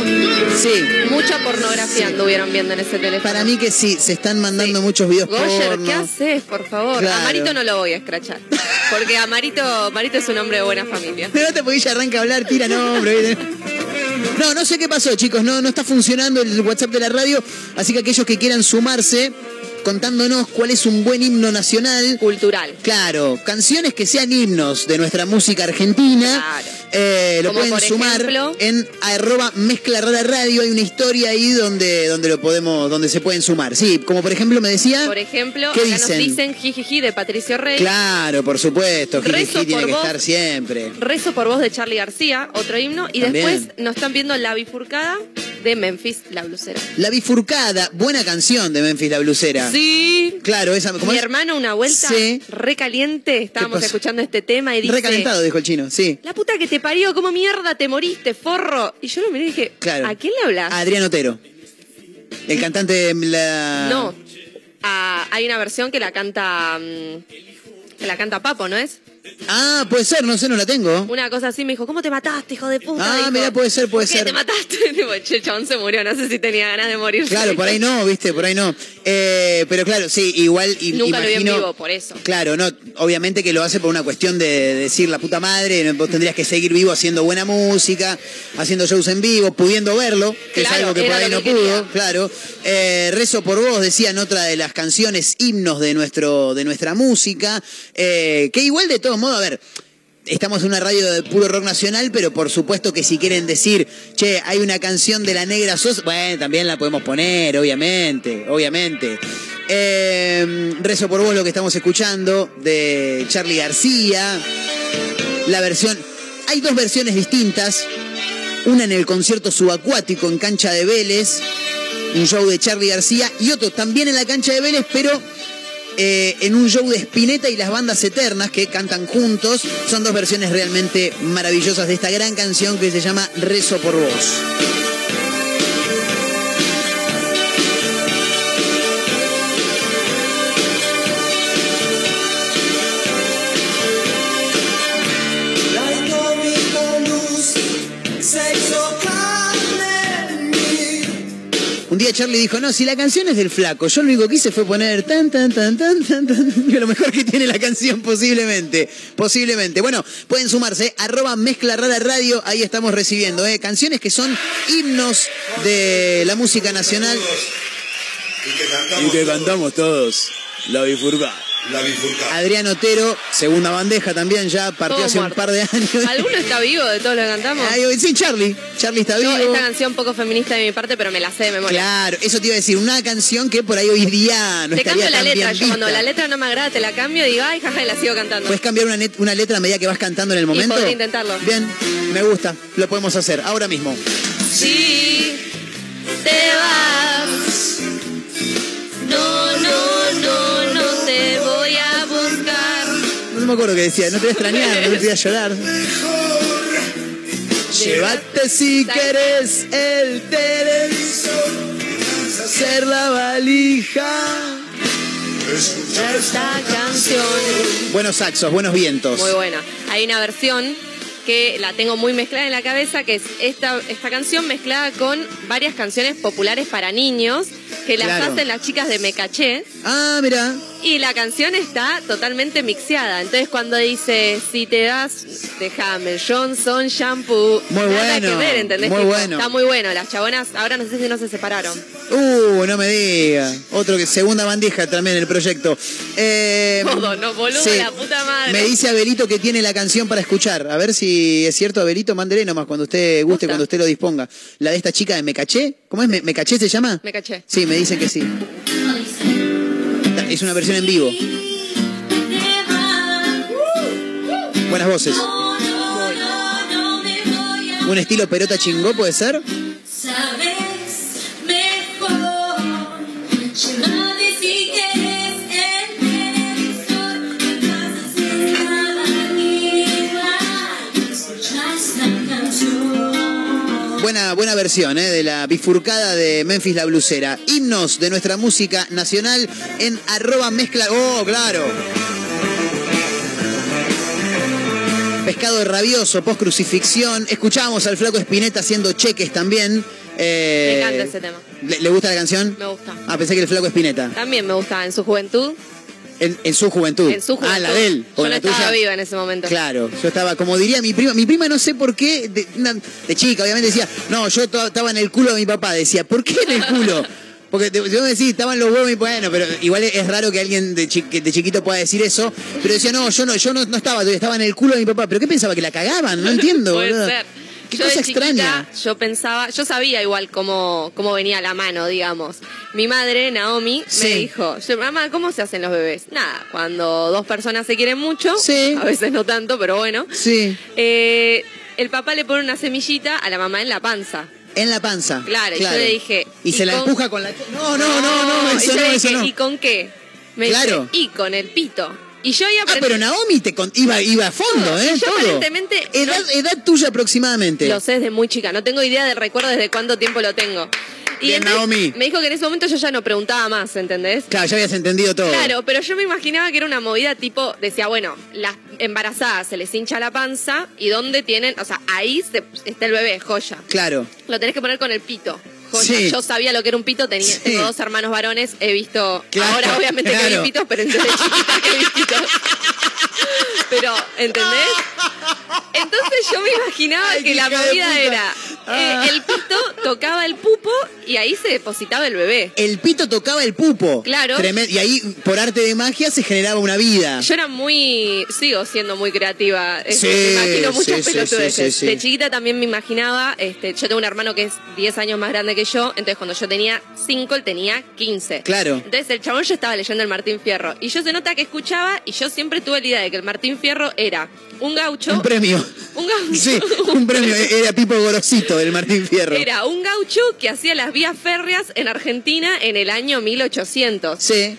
Sí. Mucha pornografía anduvieron viendo en ese teléfono. Para mí que sí, se están mandando muchos videos Goyer, porno. ¿qué haces, por favor? Claro. A Marito no lo voy a escrachar. Porque a Marito, Marito es un hombre de buena familia. No te podés arranca a hablar, tira nombre. No, no sé qué pasó, chicos. No, no está funcionando el WhatsApp de la radio. Así que aquellos que quieran sumarse, contándonos cuál es un buen himno nacional. Cultural. Claro, canciones que sean himnos de nuestra música argentina. Claro. Eh, lo pueden sumar ejemplo- en arroba mezcla rara radio. Hay una historia ahí donde, donde lo podemos, donde se pueden sumar. Sí, como por ejemplo me decía. Por ejemplo, ¿Qué acá dicen? nos dicen Jijiji de Patricio Rey. Claro, por supuesto. Rezo Jijiji tiene por que vos. estar siempre. Rezo por voz de Charlie García, otro himno. Y También. después nos están viendo La Bifurcada de Memphis, la blusera. La bifurcada, buena canción de Memphis la blusera. Sí. Claro, esa ¿cómo Mi es? hermano, una vuelta Sí. recaliente, estábamos escuchando este tema y dice... Recalentado, dijo el chino, sí. La puta que te parió, ¿cómo mierda te moriste, forro? Y yo lo miré y dije, Claro. ¿a quién le hablas? Adrián Otero. El cantante de la. No, a- hay una versión que la canta... mm, que la canta Papo, ¿no es? Ah, puede ser, no sé, no la tengo. Una cosa así me dijo, ¿cómo te mataste, hijo de puta? Ah, Dijo, mira, puede ser, puede ¿por qué ser. te mataste? Digo, che, el chabón se murió, no sé si tenía ganas de morir. Claro, por ahí no, viste, por ahí no. Eh, pero claro, sí, igual. y- Nunca lo vi en vivo, por eso. Claro, no, obviamente que lo hace por una cuestión de decir la puta madre, vos tendrías que seguir vivo haciendo buena música, haciendo shows en vivo, pudiendo verlo, que es Claro, algo que por ahí no que pudo, claro. Eh, Rezo por vos, decían otra de las canciones, himnos de, nuestro, de nuestra música, eh, que igual de todos modos, a ver, Estamos en una radio de puro rock nacional, pero por supuesto que si quieren decir, che, hay una canción de la Negra Sosa, bueno, también la podemos poner, obviamente, obviamente. Eh, Rezo por vos lo que estamos escuchando de Charlie García. La versión, hay dos versiones distintas. Una en el concierto subacuático en cancha de Vélez, un show de Charlie García, y otro también en la cancha de Vélez, pero eh, en un show de Spinetta y las bandas eternas que cantan juntos. Son dos versiones realmente maravillosas de esta gran canción que se llama Rezo por vos. Un día Charlie dijo, no, si la canción es del flaco, yo lo único que hice fue poner tan, tan, tan, tan, tan, tan, que lo mejor que tiene la canción posiblemente, posiblemente. Bueno, pueden sumarse, arroba mezcla rara radio, ahí estamos recibiendo, ¿eh? canciones que son himnos de la música nacional. Y que cantamos, todos, la bifurca. La bifurca. Adrián Otero, segunda bandeja también ya, partió Todo hace un par de años. ¿Alguno está vivo de todos los que cantamos? Ay, sí, Charlie, Charlie está Yo, vivo. esta canción poco feminista de mi parte, pero me la sé de memoria. Claro, eso te iba a decir, una canción que por ahí hoy día no te estaría cambio la tan letra. bien Yo cuando vista. la letra no me agrada, te la cambio y digo, ay, jaja, y la sigo cantando. ¿Puedes cambiar una, net- una letra a medida que vas cantando en el momento? podría intentarlo. Bien, me gusta, lo podemos hacer ahora mismo. Si te vas, no, no, no te voy a buscar. No me acuerdo qué decía, no te voy a extrañar, no te voy a llorar. Llévate si querés el televisor, hacer la valija. Esta canción. Buenos saxos, buenos vientos. Muy buena. Hay una versión que la tengo muy mezclada en la cabeza, que es esta, esta canción mezclada con varias canciones populares para niños, que las Claro. hacen las chicas de Me Caché. Ah, mira. Y la canción está totalmente mixeada. Entonces cuando dice, si te das, déjame, Johnson Shampoo. Muy nada bueno, que ver, ¿entendés? muy bueno. Está muy bueno. Las chabonas, ahora no sé si no se separaron. Uh, no me diga. Otro que segunda bandija también el proyecto. Eh, Todo, no, boludo, la puta madre. Me dice Abelito que tiene la canción para escuchar. A ver si es cierto, Abelito, mándele nomás cuando usted guste, cuando usted lo disponga. La de esta chica de Me Caché. ¿Cómo es? ¿Me, Me Caché se llama? Me caché. Sí, me dicen que sí. Es una versión en vivo. Buenas voces. Un estilo perota chingó, ¿puede ser? Sabes mejor, Buena, buena versión ¿eh? de la bifurcada de Memphis la Blusera. Himnos de nuestra música nacional en arroba mezcla. ¡Oh, claro! Pescado rabioso, post crucifixión. Escuchábamos al flaco Espineta haciendo cheques también. Eh, Me encanta ese tema. ¿le, le gusta la canción? Me gusta. Ah, pensé que el flaco Espineta. También me gustaba en su juventud. En, en su juventud. En su juventud. Ah, la de él. Yo no la estaba tuya. viva en ese momento. Claro, yo estaba, como diría mi prima, mi prima no sé por qué, de, una- de chica obviamente decía, no, yo estaba en el culo de mi papá, decía, ¿por qué en el culo? Porque yo me decía, estaban los huevos y bueno, pero igual es raro que alguien de, chi- que de chiquito pueda decir eso, pero decía, no, yo no, yo no, no estaba, estaba en el culo de mi papá, pero ¿qué pensaba? ¿Que la cagaban? No entiendo, Puede ser. Qué yo cosa de chiquita, extraña. yo pensaba, yo sabía igual cómo, cómo venía la mano, digamos. Mi madre, Naomi, Sí. me dijo, mamá, ¿cómo se hacen los bebés? Nada, cuando dos personas se quieren mucho, Sí. a veces no tanto, pero bueno, Sí, eh, el papá le pone una semillita a la mamá en la panza. en la panza. Claro, y yo le dije, Y, ¿y se la empuja con la... No, no, no, no, eso no, eso no. ¿y con qué? Me Claro. dice, y con el pito. Y yo ahí Ah, aprendí, pero Naomi te con- iba, iba a fondo, Todo. ¿eh? Y yo Todo. aparentemente Edad, no- edad tuya aproximadamente. Lo sé desde muy chica, no tengo idea del recuerdo desde cuánto tiempo lo tengo. Y Bien, entonces Naomi. me dijo que en ese momento yo ya no preguntaba más, ¿entendés? Claro, ya habías entendido todo. Claro, pero yo me imaginaba que era una movida tipo, decía, bueno, las embarazadas se les hincha la panza y dónde tienen, o sea, ahí se- está el bebé, joya. Claro. Lo tenés que poner con el pito. Joya. Sí. Yo sabía lo que era un pito, tenía, Sí. tengo dos hermanos varones, he visto, ahora obviamente que claro. vi pitos, pero desde chiquita que vi pitos. Pero, ¿entendés? Entonces yo me imaginaba Ay, que la movida era, eh, Ah. el pito tocaba el pupo y ahí se depositaba el bebé. El pito tocaba el pupo. Claro. Y ahí, por arte de magia, se generaba una vida. Yo era muy, sigo siendo muy creativa. Sí, me imagino muchas sí, pelotudeces. sí. De chiquita también me imaginaba, este, yo tengo un hermano que es 10 años más grande que yo, entonces cuando yo tenía 5, él tenía 15. Claro. Entonces el chabón yo estaba leyendo el Martín Fierro y yo se nota que escuchaba y yo siempre tuve la idea de que el Martín Fierro era un gaucho. Un premio. Un gaucho. Sí, un premio. Era Pipo Gorosito del Martín Fierro. Era un gaucho que hacía las vías férreas en Argentina en el año 1800. Sí.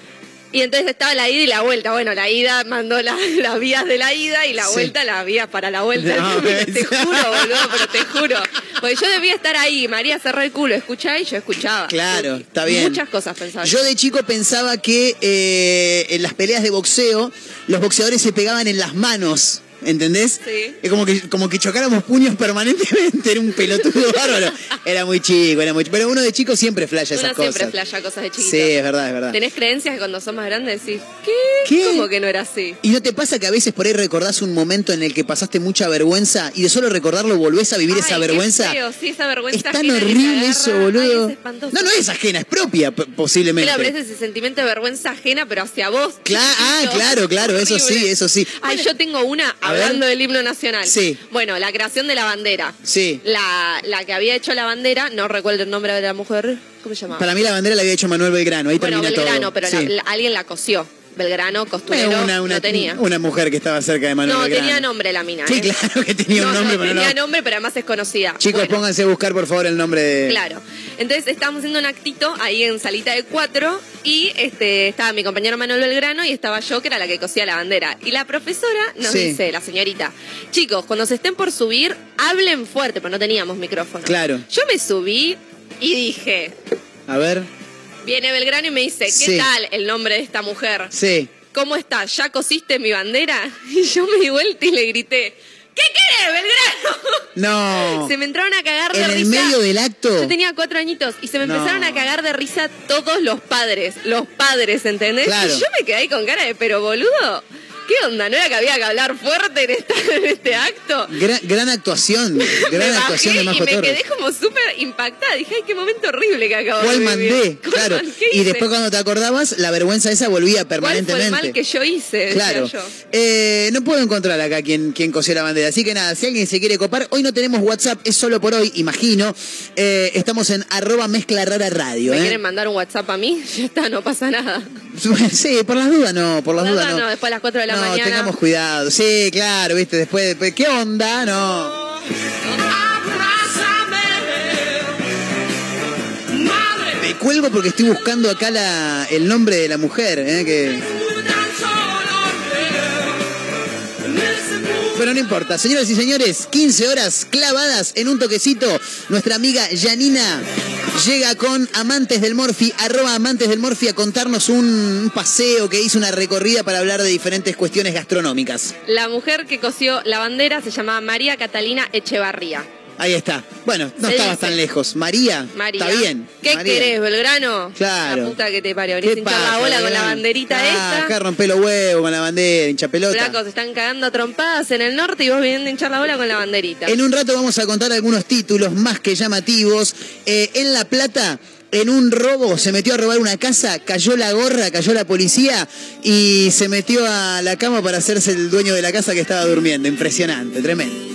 Y entonces estaba la ida y la vuelta. Bueno, la ida mandó la- las vías de la ida y la Sí. vuelta las vías para la vuelta. No, te juro, boludo, pero te juro. Porque yo debía estar ahí, María cerró el culo, escuchaba y yo escuchaba. Claro, está bien. Muchas cosas pensaba. Yo de chico pensaba que eh, en las peleas de boxeo, los boxeadores se pegaban en las manos. ¿Entendés? Sí. Es como que, como que chocáramos puños permanentemente. Era un pelotudo bárbaro. Era muy chico, era muy chico. Pero uno de chico siempre flasha esas cosas. siempre flasha cosas de chiquito. Sí, es verdad, es verdad. ¿Tenés creencias que cuando sos más grande decís, ¿qué? ¿Qué? ¿Cómo que no era así? ¿Y no te pasa que a veces por ahí recordás un momento en el que pasaste mucha vergüenza y de solo recordarlo volvés a vivir Ay, esa vergüenza? feo, sí, esa vergüenza Es tan ajena horrible eso, Ay, boludo. es espantoso. no, no es ajena, es propia, posiblemente. Claro, pero es ese sentimiento de vergüenza ajena, pero hacia vos. Cla- ah, claro, claro, eso sí, eso sí. Ay, yo tengo una. Hablando del himno nacional. Sí. Bueno, la creación de la bandera. Sí. La, la que había hecho la bandera, no recuerdo el nombre de la mujer. ¿Cómo se llamaba? Para mí la bandera la había hecho Manuel Belgrano, ahí bueno, termina Belgrano, todo. pero Sí. la- la- alguien la cosió. Belgrano, costurero, una, una, no tenía. una mujer que estaba cerca de Manuel no, Belgrano. tenía nombre la mina. Sí, ¿eh? claro que tenía no, un nombre, no, pero tenía no. nombre, pero además es conocida. Chicos, Bueno. pónganse a buscar por favor el nombre de. Claro. Entonces estábamos haciendo un actito ahí en salita de cuatro y este estaba mi compañero Manuel Belgrano y estaba yo, que era la que cosía la bandera. Y la profesora nos Sí. dice, la señorita, chicos, cuando se estén por subir, hablen fuerte, pero no teníamos micrófono. Claro. Yo me subí y dije, A ver. Viene Belgrano y me dice, ¿qué Sí. tal el nombre de esta mujer? Sí. ¿Cómo estás? ¿Ya cosiste mi bandera? Y yo me di vuelta y le grité, ¿qué querés, Belgrano? No. Se me entraron a cagar de En el risa. medio del acto. Yo tenía cuatro añitos y se me No. empezaron a cagar de risa todos los padres. Los padres, ¿entendés? Claro. Y yo me quedé ahí con cara de, pero boludo, ¿qué onda? ¿No era que había que hablar fuerte en, esta- en este acto? Gran, gran actuación. Gran me actuación de y Majo me Torres. quedé como súper impactada. Dije, ay, qué momento horrible que acabo ¿Cuál de vivir. mandé? ¿Cuál Claro. Y después cuando te acordabas, la vergüenza esa volvía ¿Cuál fue permanentemente. el mal que yo hice? Claro. yo. Eh, no puedo encontrar acá quien, quien cosió la bandera. Así que nada, si alguien se quiere copar, hoy no tenemos WhatsApp, es solo por hoy, imagino. Eh, estamos en arroba mezcla rara radio. ¿Me ¿eh? quieren mandar un WhatsApp a mí? Ya está, no pasa nada. Sí, por las dudas no, por las No, dudas no, no. no, después a las 4 de la no, mañana. tengamos cuidado. Sí, claro, viste, después, después ¿qué onda? No. Me cuelgo porque estoy buscando acá la, el nombre de la mujer, ¿eh? que Pero no importa, señoras y señores, 15 horas clavadas en un toquecito. Nuestra amiga Janina llega con Amantes del Morfi, arroba Amantes del Morfi, a contarnos un, paseo que hizo una recorrida para hablar de diferentes cuestiones gastronómicas. La mujer que cosió la bandera se llamaba María Catalina Echevarría. Ahí está. Bueno, no estabas dice. tan lejos. María, María. está bien. ¿Qué María. querés, Belgrano? Claro. La puta que te parió. Venís a ¿Qué hinchar la bola con la banderita Ah, acá esta. rompe los huevos con la bandera, hincha pelota. Flacos están cagando trompadas en el norte y vos viniendo a hinchar la bola con la banderita. En un rato vamos a contar algunos títulos más que llamativos. Eh, en La Plata, en un robo, se metió a robar una casa, cayó la gorra, cayó la policía y se metió a la cama para hacerse el dueño de la casa que estaba durmiendo. Impresionante, tremendo.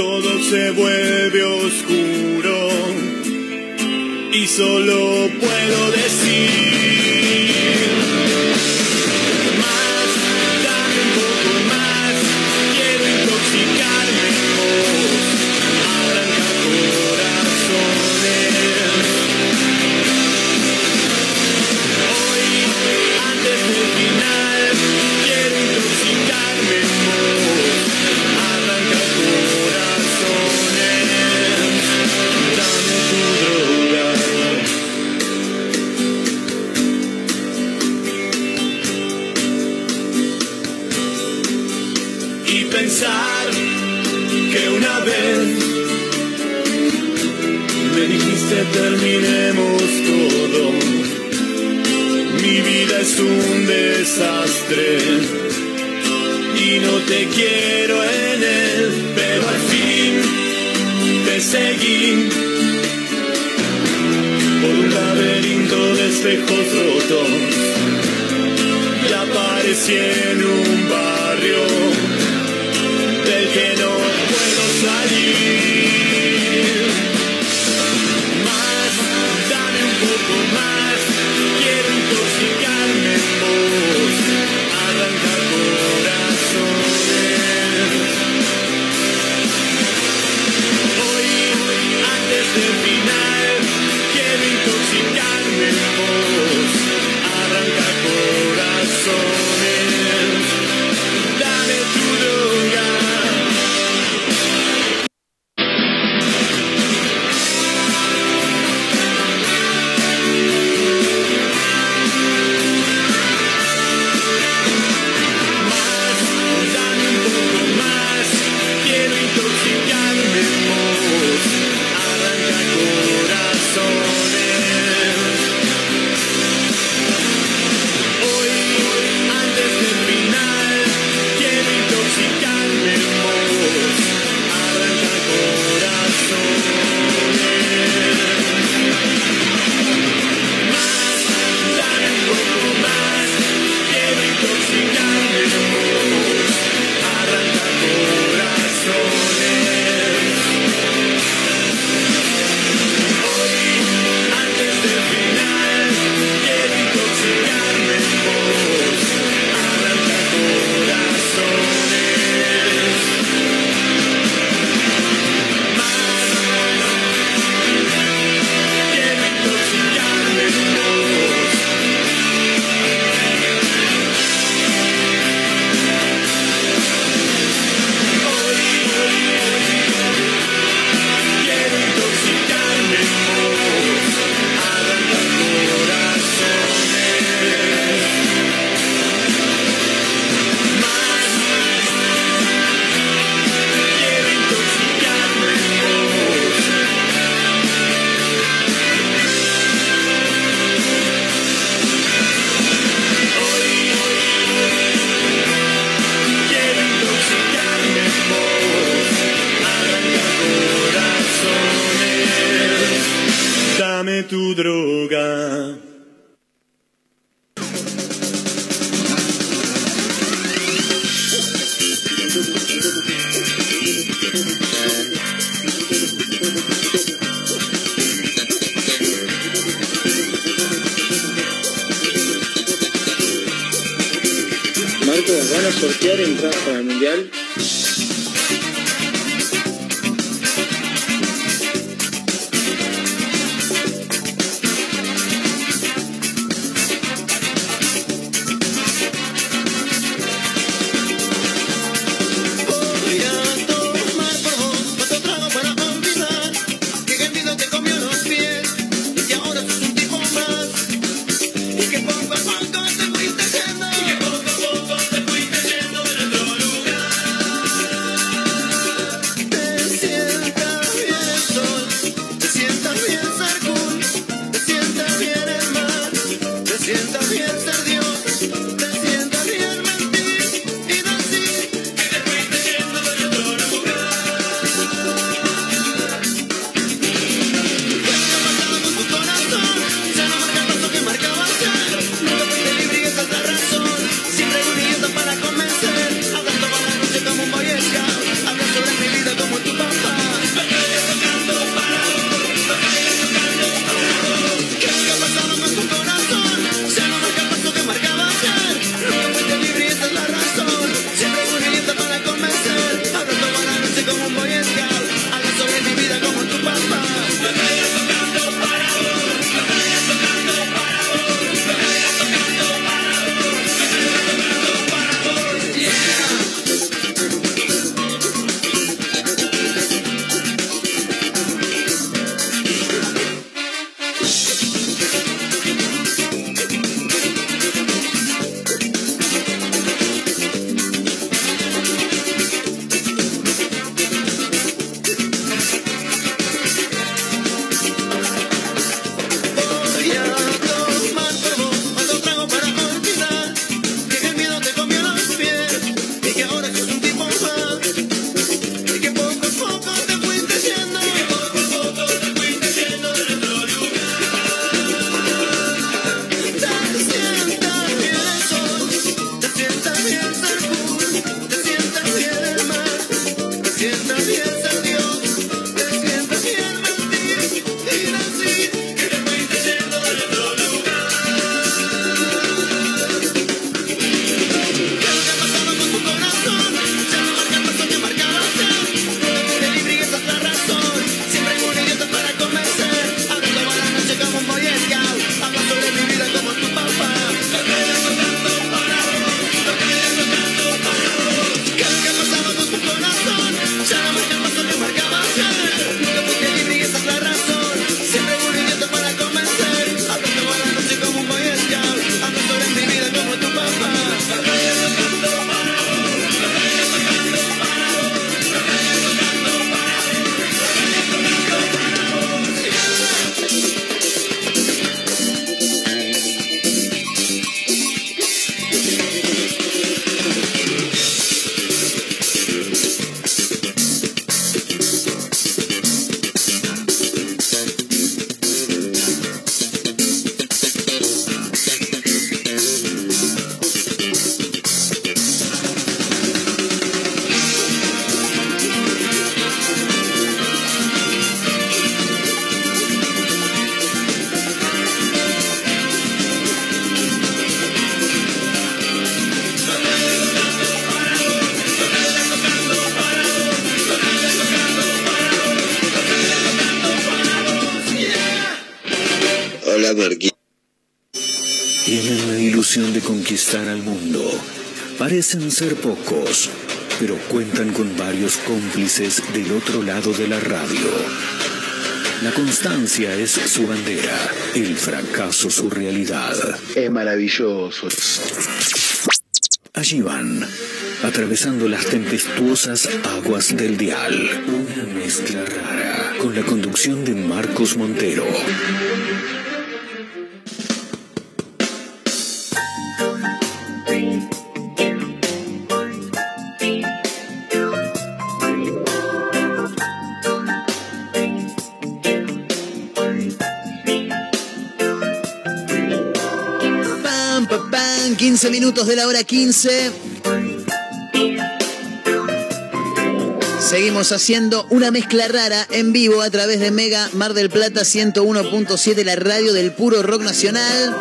todo se vuelve oscuro. Y solo puedo decir espejos rotos y aparecí en un barrio Parecen ser pocos, pero cuentan con varios cómplices del otro lado de la radio. La constancia es su bandera, el fracaso su realidad. Es maravilloso. Allí van, atravesando las tempestuosas aguas del dial. Una mezcla rara, con la conducción de Marcos Montero. 11 minutos de la hora 15. Seguimos haciendo una mezcla rara en vivo a través de Mega Mar del Plata 101.7, la radio del puro rock nacional.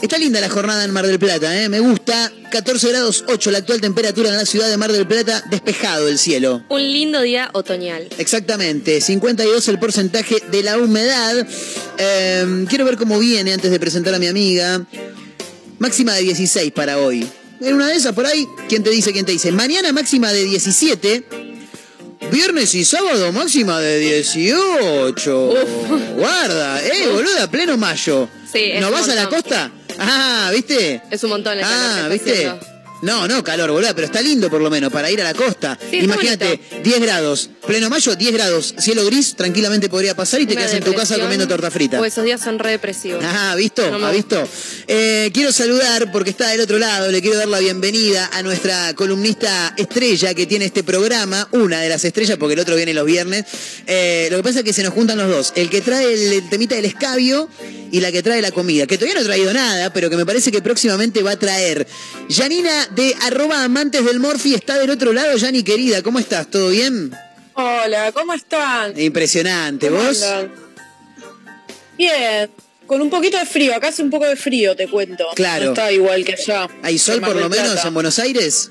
Está linda la jornada en Mar del Plata, ¿eh? me gusta. 14 grados 8 la actual temperatura en la ciudad de Mar del Plata, despejado el cielo. Un lindo día otoñal. Exactamente, 52 el porcentaje de la humedad. Eh, quiero ver cómo viene antes de presentar a mi amiga. Máxima de 16 para hoy. En una de esas por ahí, ¿quién te dice? ¿Quién te dice? Mañana máxima de 17. Viernes y sábado máxima de 18. Guarda, eh, boluda, pleno mayo. Sí, ¿No vas a la costa? Ah, ¿viste? Es un montón el Ah, ¿viste? haciendo. No, no, calor, boludo, pero está lindo por lo menos para ir a la costa. Sí, Imagínate, bonito. 10 grados, pleno mayo, 10 grados, cielo gris, tranquilamente podría pasar y te Una quedas en tu casa comiendo torta frita. O esos días son re depresivos. Ah, ¿visto? No me ¿Ha visto? Eh, quiero saludar, porque está del otro lado, le quiero dar la bienvenida a nuestra columnista estrella que tiene este programa, una de las estrellas, porque el otro viene los viernes. Eh, lo que pasa es que se nos juntan los dos, el que trae el, el temita del escabio y la que trae la comida, que todavía no ha traído nada, pero que me parece que próximamente va a traer. Janina de arroba amantes del Morphy está del otro lado, Yani querida, ¿cómo estás? ¿Todo bien? Hola, ¿cómo están? Impresionante, ¿Cómo ¿vos? andan? Bien, con un poquito de frío, acá hace un poco de frío, te cuento. Claro. No está igual que allá. ¿Hay sol por lo menos en Buenos Aires?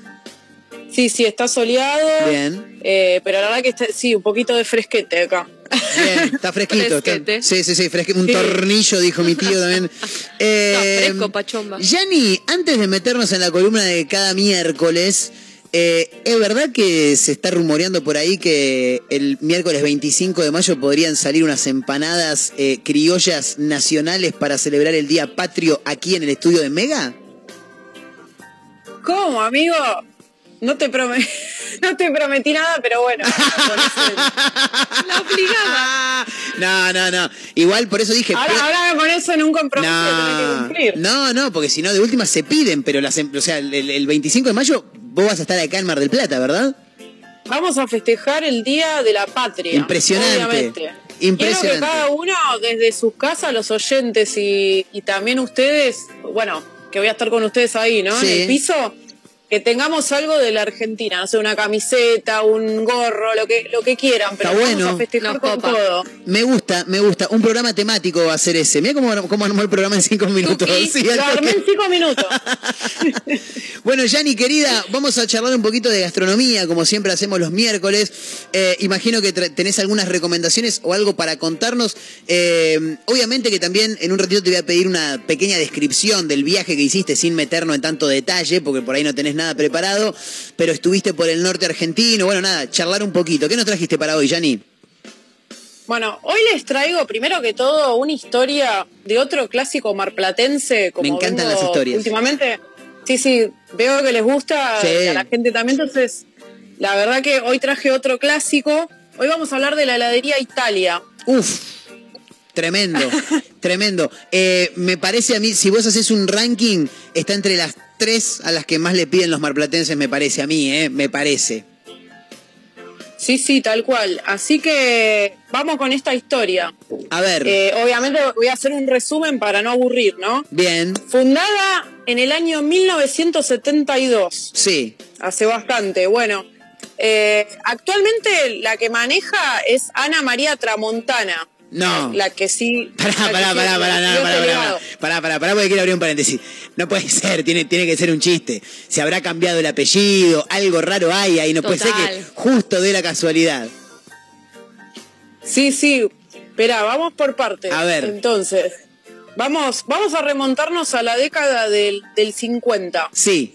Sí, sí, está soleado. Bien. eh, pero la verdad que está, sí, un poquito de fresquete acá. Bien, está fresquito. está- Fresquete. sí, sí, sí, fresquito. Un Sí. tornillo, dijo mi tío también. Eh, Está fresco, pachomba. Yani, antes de meternos en la columna de cada miércoles, eh, ¿es verdad que se está rumoreando por ahí que el miércoles 25 de mayo podrían salir unas empanadas eh, criollas nacionales para celebrar el Día Patrio aquí en el estudio de Mega? ¿Cómo, amigo? No te, prome- no te prometí nada, pero bueno. La obligaba. No, no, no. Igual por eso dije... ahora, pe- ahora me pones en un compromiso que tenés que No, cumplir. no, no, porque si no, de última se piden, pero las, em- o sea, el, el 25 de mayo vos vas a estar acá en Mar del Plata, ¿verdad? Vamos a festejar el Día de la Patria. Impresionante. Obviamente. Impresionante. Quiero que cada uno, desde sus casas, los oyentes y, y también ustedes, bueno, que voy a estar con ustedes ahí, ¿no? Sí. En el piso, que tengamos algo de la Argentina, no sé, una camiseta, un gorro, lo que, lo que quieran, pero Está vamos bueno. a festejar Nos con copa. todo. Me gusta, me gusta. Un programa temático va a ser ese. Mira cómo, cómo armó el programa en cinco minutos. Sí, Lo armé en cinco minutos. Bueno, Yani, querida, vamos a charlar un poquito de gastronomía, como siempre hacemos los miércoles. Eh, imagino que tenés algunas recomendaciones o algo para contarnos. Eh, obviamente que también en un ratito te voy a pedir una pequeña descripción del viaje que hiciste sin meternos en tanto detalle, porque por ahí no tenés nada preparado, pero estuviste por el norte argentino. Bueno, nada, charlar un poquito. ¿Qué nos trajiste para hoy, Yani? Bueno, hoy les traigo primero que todo una historia de otro clásico marplatense. Como Me encantan las historias. Últimamente, sí, sí, veo que les gusta Sí. a la gente también. Entonces, la verdad que hoy traje otro clásico. Hoy vamos a hablar de la heladería Italia. Uf, tremendo, tremendo. Eh, me parece a mí, si vos haces un ranking, está entre las tres a las que más le piden los marplatenses, me parece a mí, ¿eh? Me parece. Sí, sí, tal cual. Así que vamos con esta historia. A ver, Eh, obviamente voy a hacer un resumen para no aburrir, ¿no? bien, Fundada en el año 1972. sí. Hace bastante. Bueno, eh, actualmente la que maneja es Ana María Tramontana. No. La que sí. Pará, pará, pará, pará, no, pará, pará, pará, pará, pará, porque quiero abrir un paréntesis. No puede ser, tiene, tiene que ser un chiste. Se habrá cambiado el apellido, algo raro hay ahí, no puede ser que justo de la casualidad. Sí, sí. Espera, vamos por partes. A ver. Entonces, vamos, vamos a remontarnos a la década del, del 50. Sí,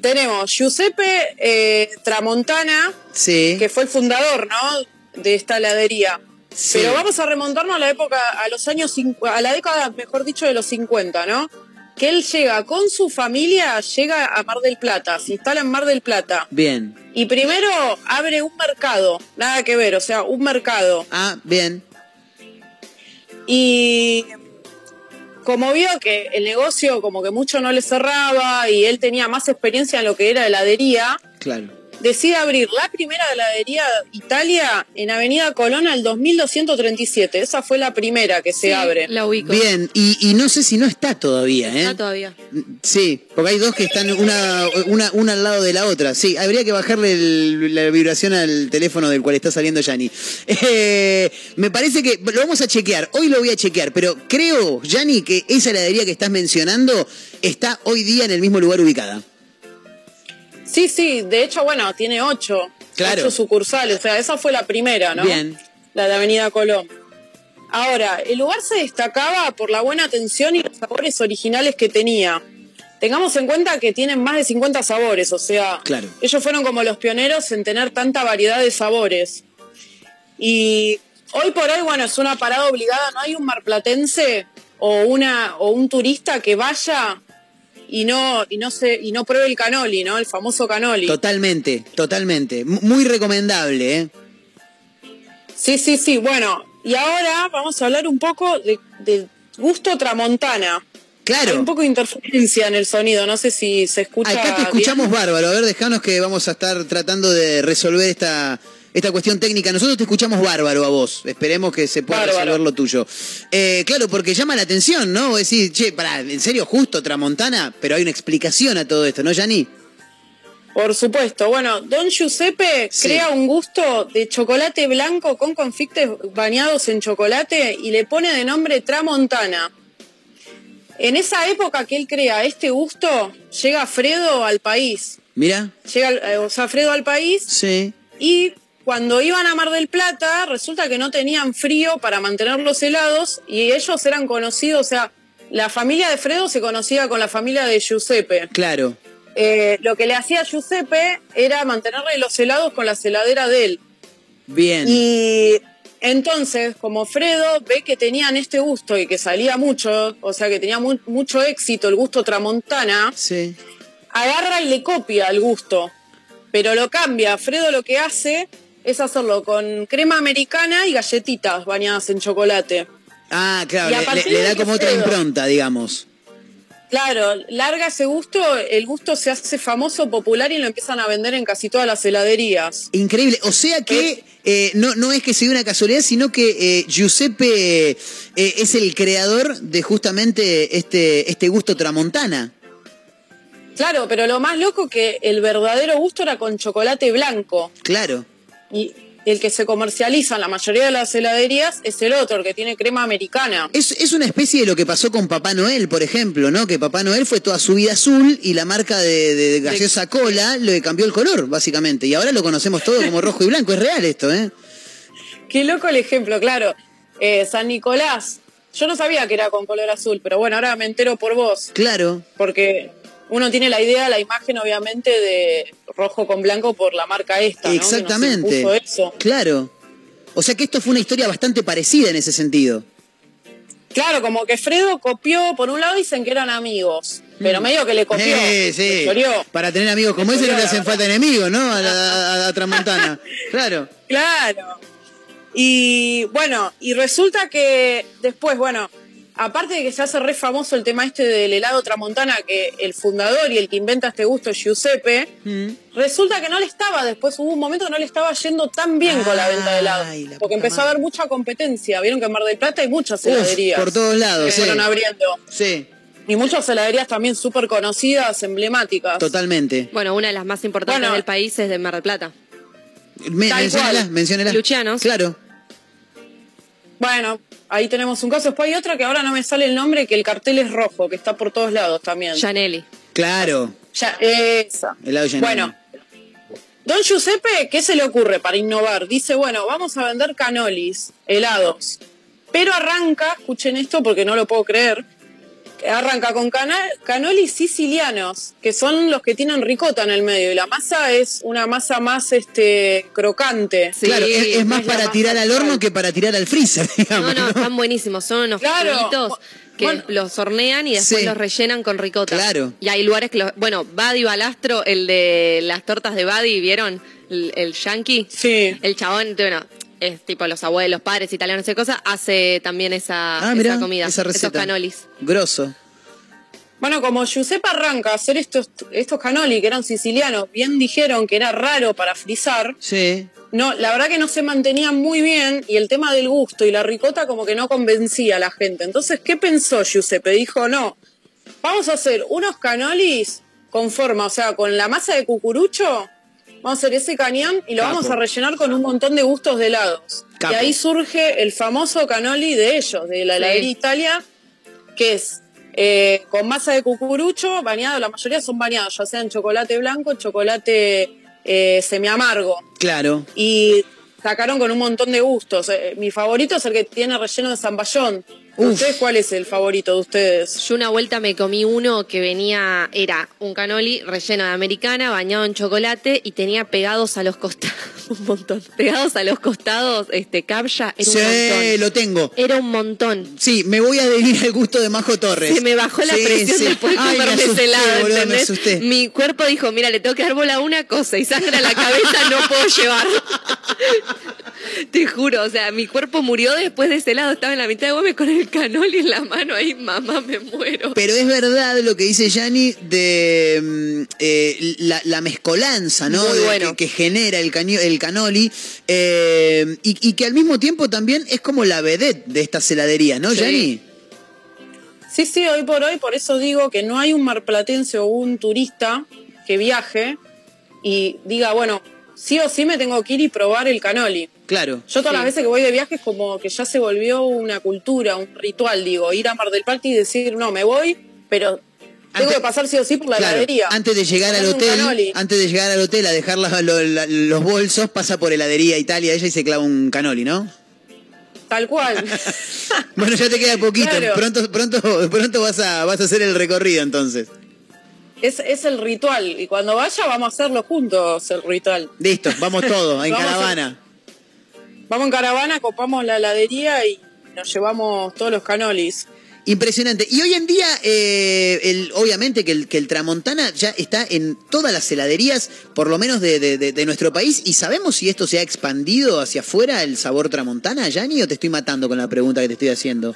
Tenemos Giuseppe eh, Tramontana, sí. que fue el fundador, ¿no? De esta heladería. Sí. Pero vamos a remontarnos a la época, a los años, a la década, mejor dicho, de los 50, ¿no? Que él llega con su familia, llega a Mar del Plata, se instala en Mar del Plata. Bien. Y primero abre un mercado, nada que ver, o sea, un mercado. Ah, bien. Y como vio que el negocio como que mucho no le cerraba y él tenía más experiencia en lo que era heladería, Claro. Decide abrir la primera heladería Italia en Avenida Colón al 2237. Esa fue la primera que se Sí, abre. La ubico. Bien, y, y no sé si no está todavía, ¿eh? Está todavía. Sí, porque hay dos que están una, una, una al lado de la otra. Sí, habría que bajarle el- la vibración al teléfono del cual está saliendo Yanni. Eh, me parece que lo vamos a chequear. Hoy lo voy a chequear, pero creo, Yanni, que esa heladería que estás mencionando está hoy día en el mismo lugar ubicada. Sí, sí, de hecho, bueno, tiene ocho, Claro. ocho sucursales. O sea, esa fue la primera, ¿no? Bien. La de Avenida Colón. Ahora, el lugar se destacaba por la buena atención y los sabores originales que tenía. Tengamos en cuenta que tienen más de 50 sabores, o sea, Claro. ellos fueron como los pioneros en tener tanta variedad de sabores. Y hoy por hoy, bueno, es una parada obligada, no hay un marplatense o una o un turista que vaya y no y no se y no pruebe el canoli, ¿no? El famoso canoli. Totalmente, totalmente. Muy recomendable, ¿eh? Sí, sí, sí. Bueno, y ahora vamos a hablar un poco de, de gusto tramontana. Hay Claro. un poco de interferencia en el sonido, no sé si se escucha. Acá te escuchamos bien. bárbaro. A ver, dejanos que vamos a estar tratando de resolver esta, esta cuestión técnica. Nosotros te escuchamos bárbaro a vos. Esperemos que se pueda Bárbaro. resolver lo tuyo. Eh, claro, porque llama la atención, ¿no? Vos Decís, che, pará, ¿en serio justo Tramontana? Pero hay una explicación a todo esto, ¿no, Yani? Por supuesto. Bueno, Don Giuseppe Sí. crea un gusto de chocolate blanco con confites bañados en chocolate y le pone de nombre Tramontana. En esa época que él crea este gusto, llega Fredo al país. Mira. Llega, eh, o sea, Fredo al país Sí. Y cuando iban a Mar del Plata, resulta que no tenían frío para mantenerlos helados y ellos eran conocidos, o sea, la familia de Fredo se conocía con la familia de Giuseppe. Claro. Eh, lo que le hacía a Giuseppe era mantenerle los helados con la heladera de él. Bien. Y entonces, como Fredo ve que tenían este gusto y que salía mucho, o sea, que tenía mu- mucho éxito el gusto tramontana, Sí. agarra y le copia el gusto, pero lo cambia. Fredo lo que hace es hacerlo con crema americana y galletitas bañadas en chocolate. Ah, claro, le- le, da como otra impronta, digamos. Claro, larga ese gusto, el gusto se hace famoso, popular y lo empiezan a vender en casi todas las heladerías. Increíble. O sea que eh, no, no es que se dio una casualidad, sino que eh, Giuseppe eh, es el creador de justamente este, este gusto tramontana. Claro, pero lo más loco que el verdadero gusto era con chocolate blanco. Claro. Y el que se comercializa en la mayoría de las heladerías es el otro, el que tiene crema americana. Es, es una especie de lo que pasó con Papá Noel, por ejemplo, ¿no? Que Papá Noel fue toda su vida azul y la marca de, de gaseosa cola le cambió el color, básicamente. Y ahora lo conocemos todo como rojo y blanco. Es real esto, ¿eh? Qué loco el ejemplo, claro. Eh, San Nicolás. Yo no sabía que era con color azul, pero bueno, ahora me entero por vos. Claro. Porque uno tiene la idea, la imagen, obviamente, de rojo con blanco por la marca esta. ¿no? Que nos Exactamente. eso. Claro. O sea que esto fue una historia bastante parecida en ese sentido. Claro, como que Fredo copió, por un lado dicen que eran amigos, pero medio que le copió. Sí. choreó. Para tener amigos como ese no le hacen falta enemigos, ¿no? A, la, a- a Tramontana. Claro. Claro. Y bueno, y resulta que después, bueno, aparte de que se hace re famoso el tema este del helado tramontana, que el fundador y el que inventa este gusto es Giuseppe, Mm. resulta que no le estaba, después hubo un momento que no le estaba yendo tan bien con la venta de helado. Porque empezó a haber mucha competencia. Vieron que en Mar del Plata hay muchas Uf, heladerías. por todos lados, que sí. fueron abriendo. Sí, Y muchas heladerías también súper conocidas, emblemáticas. totalmente. Bueno, una de las más importantes Bueno. del país es de Mar del Plata. Me. Lucianos. Claro. Bueno, ahí tenemos un caso. Después hay otra que ahora no me sale el nombre, que el cartel es rojo, que está por todos lados también. Janelli. Claro. Ya, esa. Helado Giannelli. Bueno, Don Giuseppe, ¿qué se le ocurre para innovar? Dice, bueno, vamos a vender canolis, helados. Pero arranca, escuchen esto porque no lo puedo creer, arranca con cana- canolis sicilianos, que son los que tienen ricota en el medio. Y la masa es una masa más este crocante. Sí, claro, es, es más es para tirar al horno que para tirar al freezer, No, digamos. no, ¿no? están buenísimos. Son unos Claro. que Bueno. los hornean y después Sí. los rellenan con ricota. Claro. Y hay lugares que los. Bueno, Buddy Balastro, el de las tortas de Buddy, ¿vieron? El, el yankee. Sí. El chabón, bueno, es tipo los abuelos, padres italianos, esa cosa, hace también esa, Ah, esa mirá, comida. esa receta. Esos canolis. Grosso. Bueno, como Giuseppe arranca a hacer estos, estos canoli que eran sicilianos, bien dijeron que era raro para frizar, Sí. no, la verdad que no se mantenían muy bien y el tema del gusto y la ricota como que no convencía a la gente. Entonces, ¿qué pensó Giuseppe? Dijo, no, vamos a hacer unos canolis con forma, o sea, con la masa de cucurucho, vamos a hacer ese cañón y lo Capo. vamos a rellenar con un montón de gustos de helados. Capo. Y ahí surge el famoso canoli de ellos, de la Sí. heladería Italia, que es eh, con masa de cucurucho, bañado, la mayoría son bañados, ya sea en chocolate blanco, chocolate eh, semiamargo. Claro. Y sacaron con un montón de gustos. Eh, mi favorito es el que tiene relleno de zamballón. Uf. ¿Ustedes cuál es el favorito de ustedes? Yo una vuelta me comí uno que venía, era un canoli relleno de americana, bañado en chocolate y tenía pegados a los costados, un montón, pegados a los costados, este, capya, era un Sí, montón. lo tengo. Era un montón. Sí, me voy a adherir al gusto de Majo Torres. Se me bajó la Sí, presión sí. después de Ay, me comerme ese asusté, helado, boludo, me. Mi cuerpo dijo, mira, le tengo que dar bola a una cosa y sangre a la cabeza no puedo llevar. Te juro, o sea, mi cuerpo murió después de ese helado, estaba en la mitad de Gómez con el canoli en la mano ahí, mamá, me muero. Pero es verdad lo que dice Yanni de mm, eh, la, la mezcolanza, ¿no? Muy De- bueno. que, que genera el, caño- el canoli eh, y, y que al mismo tiempo también es como la vedette de estas heladerías, ¿no, Sí. Yanni? Sí, sí, hoy por hoy, por eso digo que no hay un marplatense o un turista que viaje y diga, bueno, sí o sí me tengo que ir y probar el canoli. Claro. Yo todas Sí. las veces que voy de viaje es como que ya se volvió una cultura, un ritual, digo, ir a Mar del Plata y decir, no, me voy, pero tengo Antes- que pasar sí o sí por la Claro, heladería. antes de llegar al hotel, antes de llegar al hotel a dejar la- lo- la- los bolsos, pasa por heladería Italia ella y se clava un canoli, ¿no? Tal cual. Bueno, ya te queda poquito. Claro. Pronto, pronto, pronto vas a, vas a hacer el recorrido entonces. es, es el ritual. Y cuando vaya vamos a hacerlo juntos, el ritual. Listo, vamos todos, en Vamos a- caravana. Vamos en caravana, copamos la heladería y nos llevamos todos los canolis. Impresionante. Y hoy en día, eh, el, obviamente que el, que el Tramontana ya está en todas las heladerías, por lo menos de, de- de- de nuestro país. ¿Y sabemos si esto se ha expandido hacia afuera, el sabor Tramontana, Yanni, o te estoy matando con la pregunta que te estoy haciendo?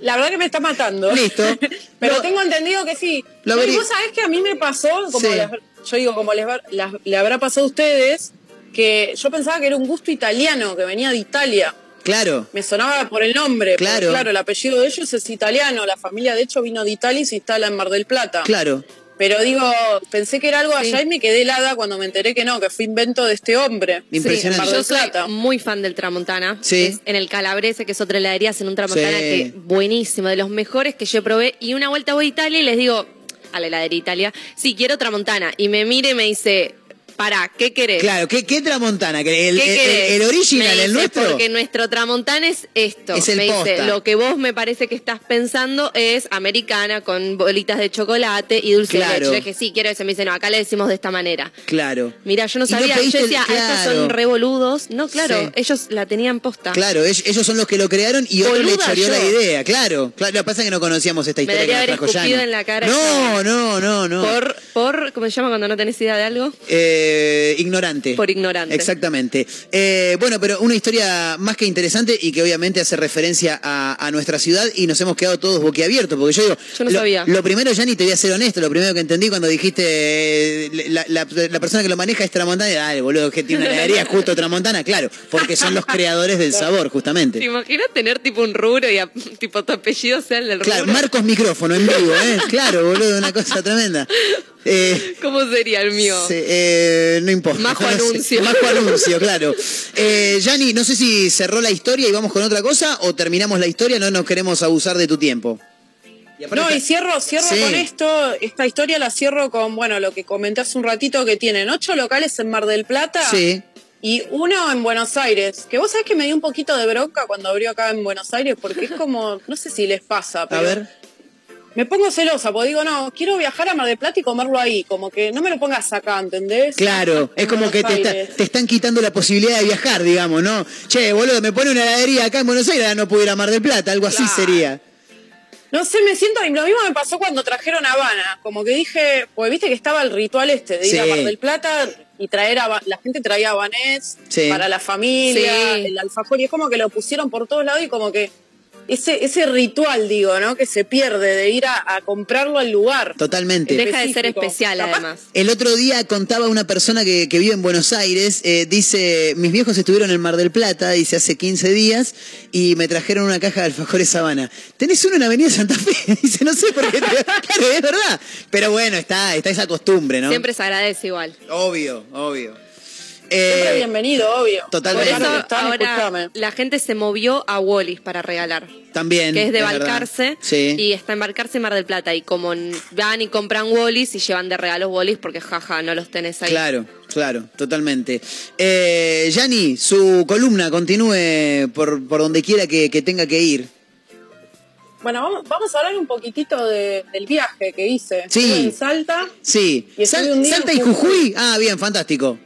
La verdad que me está matando. Listo. Pero Lo- tengo entendido que sí. Lo No, y vos sabés que a mí me pasó, como Sí. les- yo digo, como les, las- le habrá pasado a ustedes, que yo pensaba que era un gusto italiano, que venía de Italia. Claro. Me sonaba por el nombre. porque, Claro. claro, el apellido de ellos es italiano. La familia, de hecho, vino de Italia y se instala en Mar del Plata. Claro. Pero digo, pensé que era algo allá y me quedé helada cuando me enteré que no, que fue invento de este hombre. Impresionante. En Mar Yo del soy Plata. muy fan del Tramontana. Sí. Es en el Calabrese, que es otra heladería, en un Tramontana Sí. que buenísimo, de los mejores que yo probé. Y una vuelta voy a Italia y les digo, a la heladería Italia, sí, quiero Tramontana. Y me mire y me dice, pará, ¿qué querés? Claro, ¿qué, qué Tramontana? ¿Que ¿El, ¿Qué el- querés? el original, Me el nuestro? Porque nuestro tramontana es esto. Es el me dice, posta. lo que vos me parece que estás pensando es americana con bolitas de chocolate y dulce de Claro. leche. Yo dije, sí, quiero eso. Me dice, no, acá le decimos de esta manera. Claro. Mira, yo no sabía. yo decía, "Ah, estos claro. son revoludos. No, claro, Sí. ellos la tenían posta. Claro, ell- ellos son los que lo crearon y otro le choreó la idea, claro. claro. Lo que pasa es que no conocíamos esta Me historia que debería nos trajo en la cara. No, no, no, no. Por, por, ¿cómo se llama cuando no tenés idea de algo? Eh, ignorante. Por ignorante. Exactamente. Eh, bueno, pero una historia más que interesante y que obviamente hace referencia a, a nuestra ciudad y nos hemos quedado todos boquiabiertos, porque yo digo... Yo no lo, sabía. Lo primero, Yanni, te voy a ser honesto, lo primero que entendí cuando dijiste eh, la, la- la persona que lo maneja es Tramontana, dale, boludo, que tiene una heladería justo Tramontana, claro, porque son los creadores del sabor, justamente. ¿Te imaginas tener tipo un rubro y a- tipo tu apellido sea el del Claro, rubro? Marcos micrófono en vivo, ¿eh? Claro, boludo, una cosa tremenda. Eh, ¿Cómo sería el mío? sí, eh, no importa. Majo No sé. anuncio. Majo anuncio, claro. Eh, Yanni, no sé si cerró la historia y vamos con otra cosa o terminamos la historia, no nos queremos abusar de tu tiempo. Y No, y cierro, cierro Sí. con esto, esta historia la cierro con, bueno, lo que comenté hace un ratito, que tienen ocho locales en Mar del Plata Sí. y uno en Buenos Aires, que vos sabés que me dio un poquito de bronca cuando abrió acá en Buenos Aires, porque es como, no sé si les pasa, pero A ver. Me pongo celosa, porque digo, no, quiero viajar a Mar del Plata y comerlo ahí, como que no me lo pongas acá, ¿entendés? Claro, es como que te, está- te están quitando la posibilidad de viajar, digamos, ¿no? Che, boludo, me pone una heladería acá en Buenos Aires, no puedo ir a Mar del Plata, algo así sería. No sé, me siento, lo mismo me pasó cuando trajeron Habana, como que dije, pues viste que estaba el ritual este de ir a. Mar del Plata y traer, a, la gente traía habanés Sí. para la familia, Sí. el alfajor, y es como que lo pusieron por todos lados y como que ese, ese ritual, digo, ¿no? Que se pierde de ir a, a comprarlo al lugar. Totalmente. Deja de ser especial, Capaz- además. El otro día contaba una persona que, que vive en Buenos Aires, eh, dice, mis viejos estuvieron en Mar del Plata, dice, hace 15 días, y me trajeron una caja de alfajores Sabana. ¿Tenés uno en Avenida Santa Fe? dice, no sé por qué. te- claro, es verdad. Pero bueno, está, está esa costumbre, ¿no? Siempre se agradece igual. Obvio, obvio. Siempre Eh, bienvenido, obvio. totalmente. Por eso están, ahora escuchame. la gente se movió a Wallis para regalar. también. que es de verdad. Balcarce Sí. y está en Balcarce y Mar del Plata y como van y compran Wallis y llevan de regalos Wallis porque jaja no los tenés ahí. Claro, claro, totalmente. Eh, Yanni, su columna continúe por, por donde quiera que, que tenga que ir. Bueno, vamos, vamos a hablar un poquitito de- del viaje que hice. Sí. Estuve en Salta. Sí. Y Sal- un día Salta en y Jujuy. Jujuy. Ah, bien, fantástico.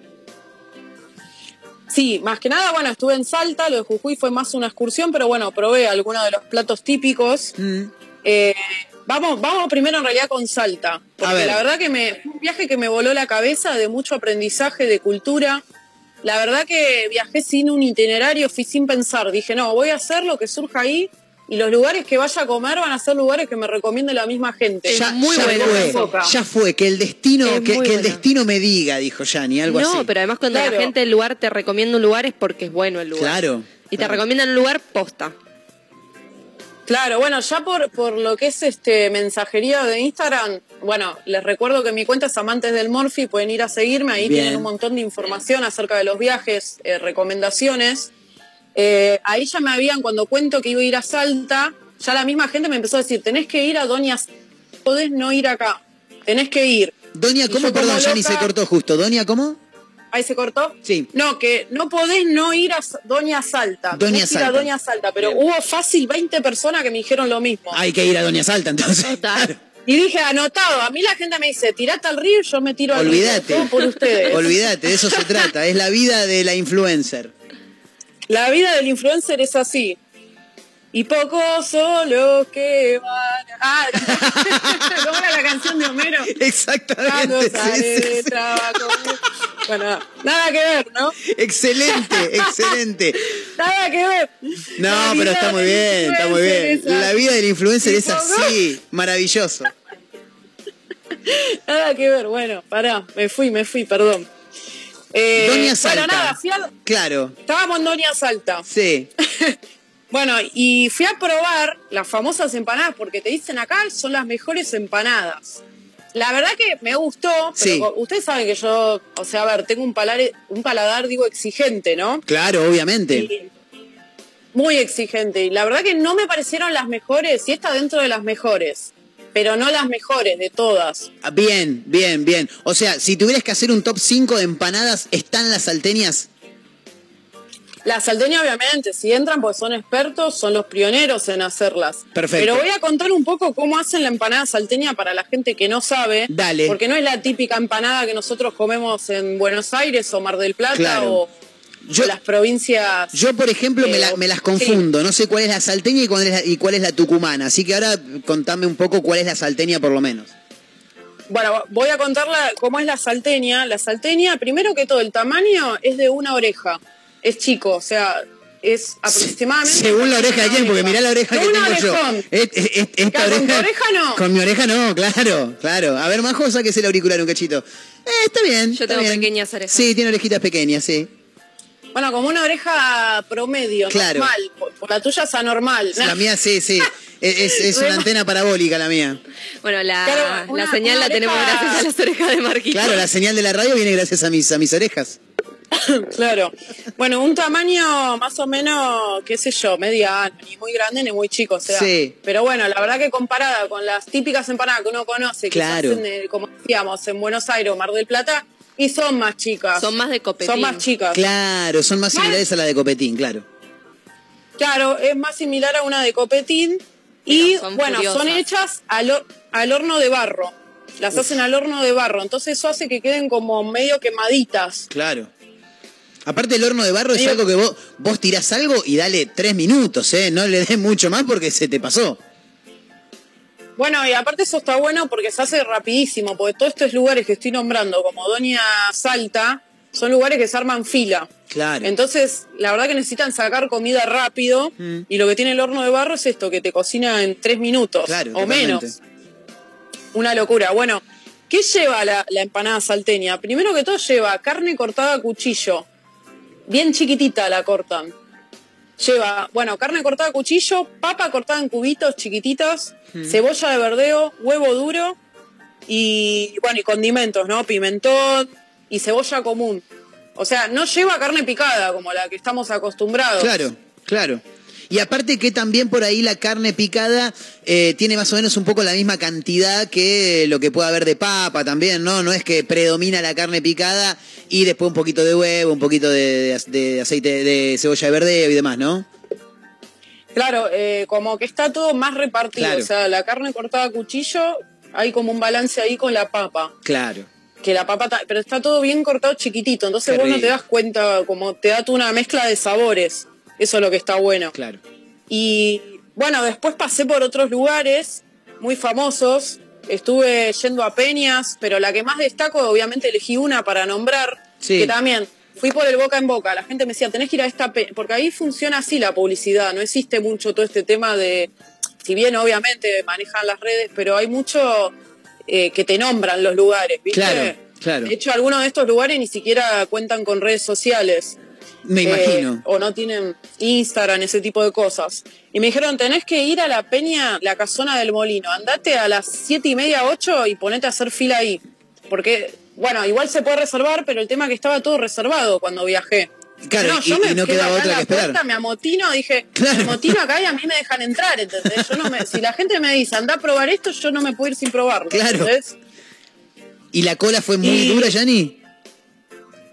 Sí, más que nada, bueno, estuve en Salta, lo de Jujuy fue más una excursión, pero bueno, probé algunos de los platos típicos. Mm. Eh, vamos, vamos primero en realidad con Salta, porque ver. la verdad que me, fue un viaje que me voló la cabeza de mucho aprendizaje, de cultura. La verdad que viajé sin un itinerario, fui sin pensar, dije, no, voy a hacer lo que surja ahí y los lugares que vaya a comer van a ser lugares que me recomiende la misma gente. Ya, muy ya bueno fue, ya fue, que el destino, Es que, el destino me diga, dijo Yanni, algo no, así. pero además cuando Claro. la gente del lugar te recomienda un lugar es porque es bueno el lugar. Claro, Y te recomiendan un lugar posta. Claro, bueno, ya por, por lo que es este mensajería de Instagram, bueno, les recuerdo que mi cuenta es Amantes del Morphy, pueden ir a seguirme, ahí Bien. tienen un montón de información acerca de los viajes, eh, recomendaciones. Eh, ahí ya me habían, cuando cuento que iba a ir a Salta, ya la misma gente me empezó a decir, tenés que ir a Doña podés no ir acá, tenés que ir. Doña, ¿cómo? Perdón, Yanni loca- se cortó justo. Doña, ¿cómo? Ahí se cortó. Sí. No, que no podés no ir a Doña Salta. Doña ir a Salta. Doña Salta, pero hubo fácil 20 personas que me dijeron lo mismo. Hay que ir a Doña Salta, entonces. Total. Y dije, anotado, a mí la gente me dice, tirate al río y yo me tiro al Olvídate. río. Todo por ustedes. Olvídate, de eso se trata. Es la vida de la influencer. La vida del influencer es así. Y pocos son los que van. Ah, ¿cómo era la canción de Homero? Exactamente. sí, sale sí, sí. Bueno, nada que ver, ¿no? Excelente, excelente. Nada que ver. No, pero está muy bien, está muy bien. La vida del influencer es así, maravilloso. Nada que ver, bueno, pará, me fui, me fui, perdón. Eh, Doña Salta. Bueno, nada, fui a- Claro, estábamos en Doña Salta. sí. Bueno, y fui a probar las famosas empanadas porque te dicen acá son las mejores empanadas. La verdad que me gustó, pero Sí. ustedes saben que yo, o sea, a ver, tengo un paladar, un paladar digo, exigente, ¿no? Claro, obviamente. Y- muy exigente. Y la verdad que no me parecieron las mejores, y está dentro de las mejores, pero no las mejores de todas. Ah, Bien, bien, bien. O sea, si tuvieras que hacer un top 5 de empanadas, ¿están las salteñas? Las salteñas, obviamente, si entran, pues son expertos, son los pioneros en hacerlas. Perfecto. Pero voy a contar un poco cómo hacen la empanada salteña para la gente que no sabe. Dale. Porque no es la típica empanada que nosotros comemos en Buenos Aires o Mar del Plata Claro. o, Yo- las provincias. Yo, por ejemplo, me, la- me las sí. confundo. No sé cuál es la salteña y cuál es la, y cuál es la tucumana. Así que ahora contame un poco cuál es la salteña, por lo menos. Bueno, voy a contarla cómo es la salteña. La salteña, primero que todo, el tamaño es de una oreja. Es chico, o sea, es aproximadamente. Según la oreja de quién, porque mirá la oreja De que un tengo yo. orejón. Es- es- es- esta Claro, con tu oreja no. Con mi oreja no, claro, claro. A ver, Majo, sáquese el auricular un cachito. Eh, está bien. Yo está tengo bien. pequeñas orejas. Sí, tiene orejitas pequeñas, sí. Bueno, como una oreja promedio, Claro. normal. Por, por la tuya es anormal. La mía sí, sí. Es, es- es una antena parabólica la mía. Bueno, la, Claro, una- la señal la tenemos gracias a las orejas de Marquito. Claro, la señal de la radio viene gracias a mis, a mis orejas. Claro. Bueno, un tamaño más o menos, qué sé yo, mediano, ni muy grande ni muy chico, o sea. Sí. Pero bueno, la verdad que comparada con las típicas empanadas que uno conoce, que Claro. se hacen, como decíamos, en Buenos Aires o Mar del Plata, y son más chicas. Son más de copetín. Son más chicas. Claro, son más similares a la de Copetín, claro. Claro, es más similar a una de copetín. Y son bueno, curiosas. son hechas al, al horno de barro. Las hacen al horno de barro. Entonces eso hace que queden como medio quemaditas. Claro. Aparte el horno de barro es algo que vos, vos tirás algo y dale tres minutos, ¿eh? No le des mucho más porque se te pasó. Bueno, y aparte eso está bueno porque se hace rapidísimo, porque todos estos lugares que estoy nombrando, como Doña Salta, son lugares que se arman fila. Claro. Entonces, la verdad que necesitan sacar comida rápido Mm. y lo que tiene el horno de barro es esto, que te cocina en tres minutos Claro, o totalmente. menos. Una locura. Bueno, ¿qué lleva la, la empanada salteña? Primero que todo lleva carne cortada a cuchillo. Bien chiquitita la cortan. Lleva, bueno, carne cortada a cuchillo, papa cortada en cubitos chiquititos, Mm. cebolla de verdeo, huevo duro y, bueno, y condimentos, ¿no? Pimentón y cebolla común. O sea, no lleva carne picada como la que estamos acostumbrados. Claro, claro. Y aparte que también por ahí la carne picada eh, tiene más o menos un poco la misma cantidad que lo que puede haber de papa también, ¿no? No es que predomina la carne picada y después un poquito de huevo, un poquito de, de- de aceite de cebolla de verdeo y demás, ¿no? Claro, eh, como que está todo más repartido. Claro. O sea, la carne cortada a cuchillo, hay como un balance ahí con la papa. Claro. Que la papa, ta- pero está todo bien cortado chiquitito. Entonces Qué vos no te das cuenta, como te da tú una mezcla de sabores. Eso es lo que está bueno. Claro. Y bueno, después pasé por otros lugares muy famosos. Estuve yendo a peñas, pero la que más destaco, obviamente elegí una para nombrar, Sí. que también fui por el boca en boca. La gente me decía, tenés que ir a esta peña, porque ahí funciona así la publicidad. No existe mucho todo este tema de, si bien obviamente manejan las redes, pero hay mucho eh, que te nombran los lugares, ¿viste? Claro, claro. De hecho, algunos de estos lugares ni siquiera cuentan con redes sociales. Me Eh, imagino. o no tienen Instagram, ese tipo de cosas. Y me dijeron, tenés que ir a la peña, la casona del molino. Andate a las siete y media, ocho y ponete a hacer fila ahí. Porque, bueno, igual se puede reservar, pero el tema es que estaba todo reservado cuando viajé. Claro, no, y- yo y me no quedo quedaba otra que la esperar. puerta, me amotino, dije, me amotino acá y a mí me dejan entrar, ¿entendés? Yo no me, si la gente me dice, anda a probar esto, yo no me puedo ir sin probarlo. Claro. ¿entendés? ¿Y la cola fue muy Y- dura, Yanni?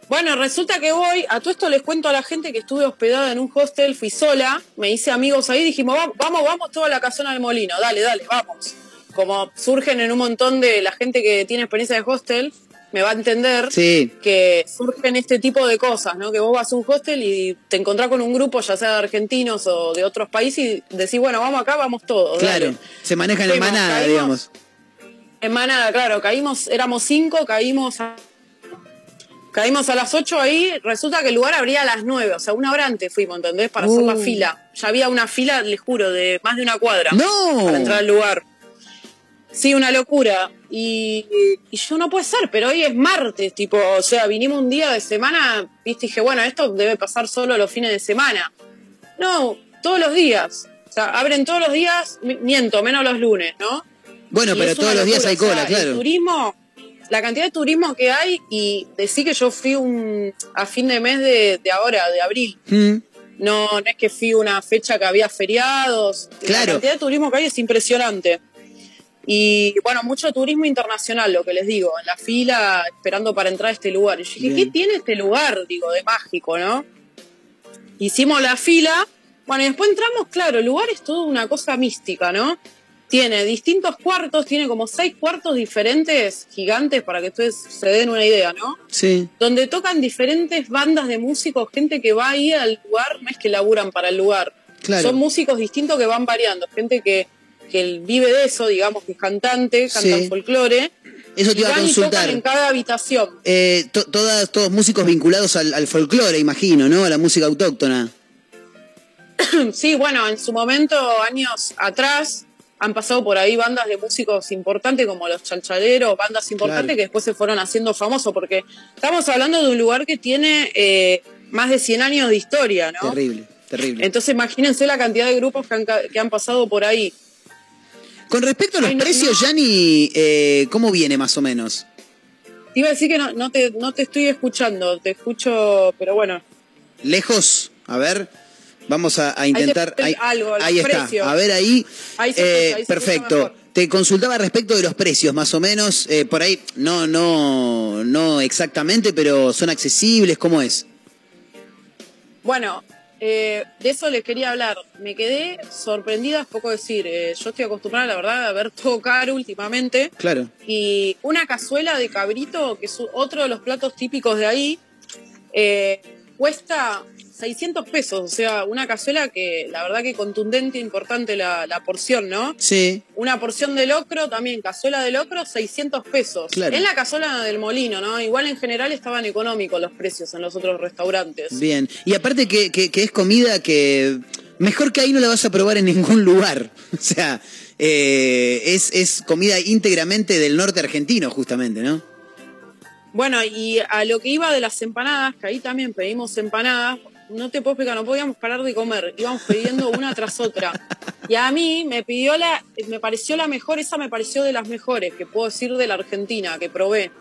Bueno, resulta que voy, a todo esto les cuento a la gente que estuve hospedada en un hostel, fui sola, me hice amigos ahí, dijimos, "Va- vamos, vamos toda la casona del molino, dale, dale, vamos. Como surgen en un montón de la gente que tiene experiencia de hostel, me va a entender Sí. que surgen este tipo de cosas, ¿no? Que vos vas a un hostel y te encontrás con un grupo, ya sea de argentinos o de otros países, y decís, bueno, vamos acá, vamos todos. Claro. dale. Se manejan en manada, caímos. digamos. En manada, claro, caímos, éramos cinco, caímos a, caímos a las ocho ahí, resulta que el lugar abría a las nueve, o sea, una hora antes fuimos, ¿entendés? Para hacer la Uh. fila. Ya había una fila, les juro, de más de una cuadra. ¡No! Para entrar al lugar. Sí, una locura. Y, y yo no puede ser, pero hoy es martes, tipo, o sea, vinimos un día de semana, viste, y dije, bueno, esto debe pasar solo los fines de semana. No, todos los días. O sea, abren todos los días, mi- miento, menos los lunes, ¿no? Bueno, Y pero todos los días hay o sea, cola, El claro. turismo, la cantidad de turismo que hay y decir que yo fui un, a fin de mes de, de ahora, de abril. Mm. No, no es que fui una fecha que había feriados. Claro. La cantidad de turismo que hay es impresionante. Y bueno, mucho turismo internacional, lo que les digo, en la fila esperando para entrar a este lugar. Y yo dije, Bien. ¿qué tiene este lugar? Digo, de mágico, ¿no? Hicimos la fila. Bueno, y después entramos, claro, el lugar es todo una cosa mística, ¿no? Tiene distintos cuartos, tiene como seis cuartos diferentes, gigantes, para que ustedes se den una idea, ¿no? Sí. donde tocan diferentes bandas de músicos, gente que va ahí al lugar, no es que laburan para el lugar. Claro. Son músicos distintos que van variando, gente que, que vive de eso, digamos, que es cantante, cantan Sí. folclore. Eso te iba a consultar. en cada habitación. Eh, to- todas, todos músicos vinculados al, al folclore, imagino, ¿no? A la música autóctona. sí, bueno, en su momento, años atrás, han pasado por ahí bandas de músicos importantes como los chalchaleros, bandas importantes Claro. que después se fueron haciendo famosos, porque estamos hablando de un lugar que tiene eh, más de 100 años de historia, ¿no? Terrible, terrible. Entonces imagínense la cantidad de grupos que han, que han pasado por ahí. Con respecto a los Ay, no, precios, no. Yanni, eh, ¿cómo viene más o menos? Te iba a decir que no, no, te, no te estoy escuchando, te escucho, pero bueno. ¿Lejos? A ver, vamos a, a intentar. te- Ahí, algo, ahí está. A ver ahí. Ahí se Eh, ahí perfecto. Te consultaba respecto de los precios, más o menos. eh, por ahí, no, no, no exactamente, pero son accesibles. ¿Cómo es? Bueno, eh, de eso les quería hablar. Me quedé sorprendida, es poco decir. eh, yo estoy acostumbrada, la verdad, a ver todo caro últimamente. Claro. Y una cazuela de cabrito, que es otro de los platos típicos de ahí, eh, cuesta 600 pesos, o sea, una cazuela que la verdad que contundente, importante la, la porción, ¿no? Sí. Una porción de locro, también cazuela de locro, 600 pesos. Claro. Es la cazuela del molino, ¿no? Igual en general estaban económicos los precios en los otros restaurantes. Bien. Y aparte que, que- que es comida que mejor que ahí no la vas a probar en ningún lugar. O sea, eh, es, es comida íntegramente del norte argentino, justamente, ¿no? Bueno, y a lo que iba de las empanadas, que ahí también pedimos empanadas, no te puedo explicar, no podíamos parar de comer, íbamos pidiendo una tras otra. Y a mí me pidió la, me pareció la mejor, esa me pareció de las mejores, que puedo decir de la Argentina, que probé,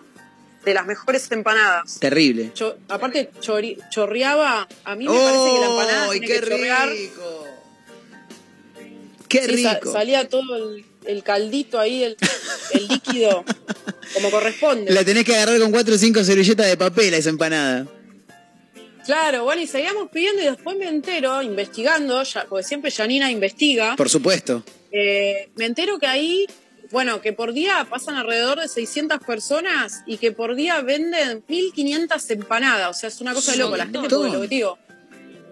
de las mejores empanadas. Terrible. Cho- aparte chori- chorreaba, a mí me parece que la empanada ¡Ay, tiene qué que chorrear. rico! ¡Qué Sí, rico! salía todo el, el caldito ahí, el, el líquido, como corresponde. La tenés que agarrar con cuatro o cinco servilletas de papel a esa empanada. Claro, bueno, y seguíamos pidiendo y después me entero, investigando, ya, porque siempre Janina investiga, Por supuesto. eh, me entero que ahí, bueno, que por día pasan alrededor de 600 personas y que por día venden 1500 empanadas, o sea, es una cosa de loco, la gente, porque lo que te digo,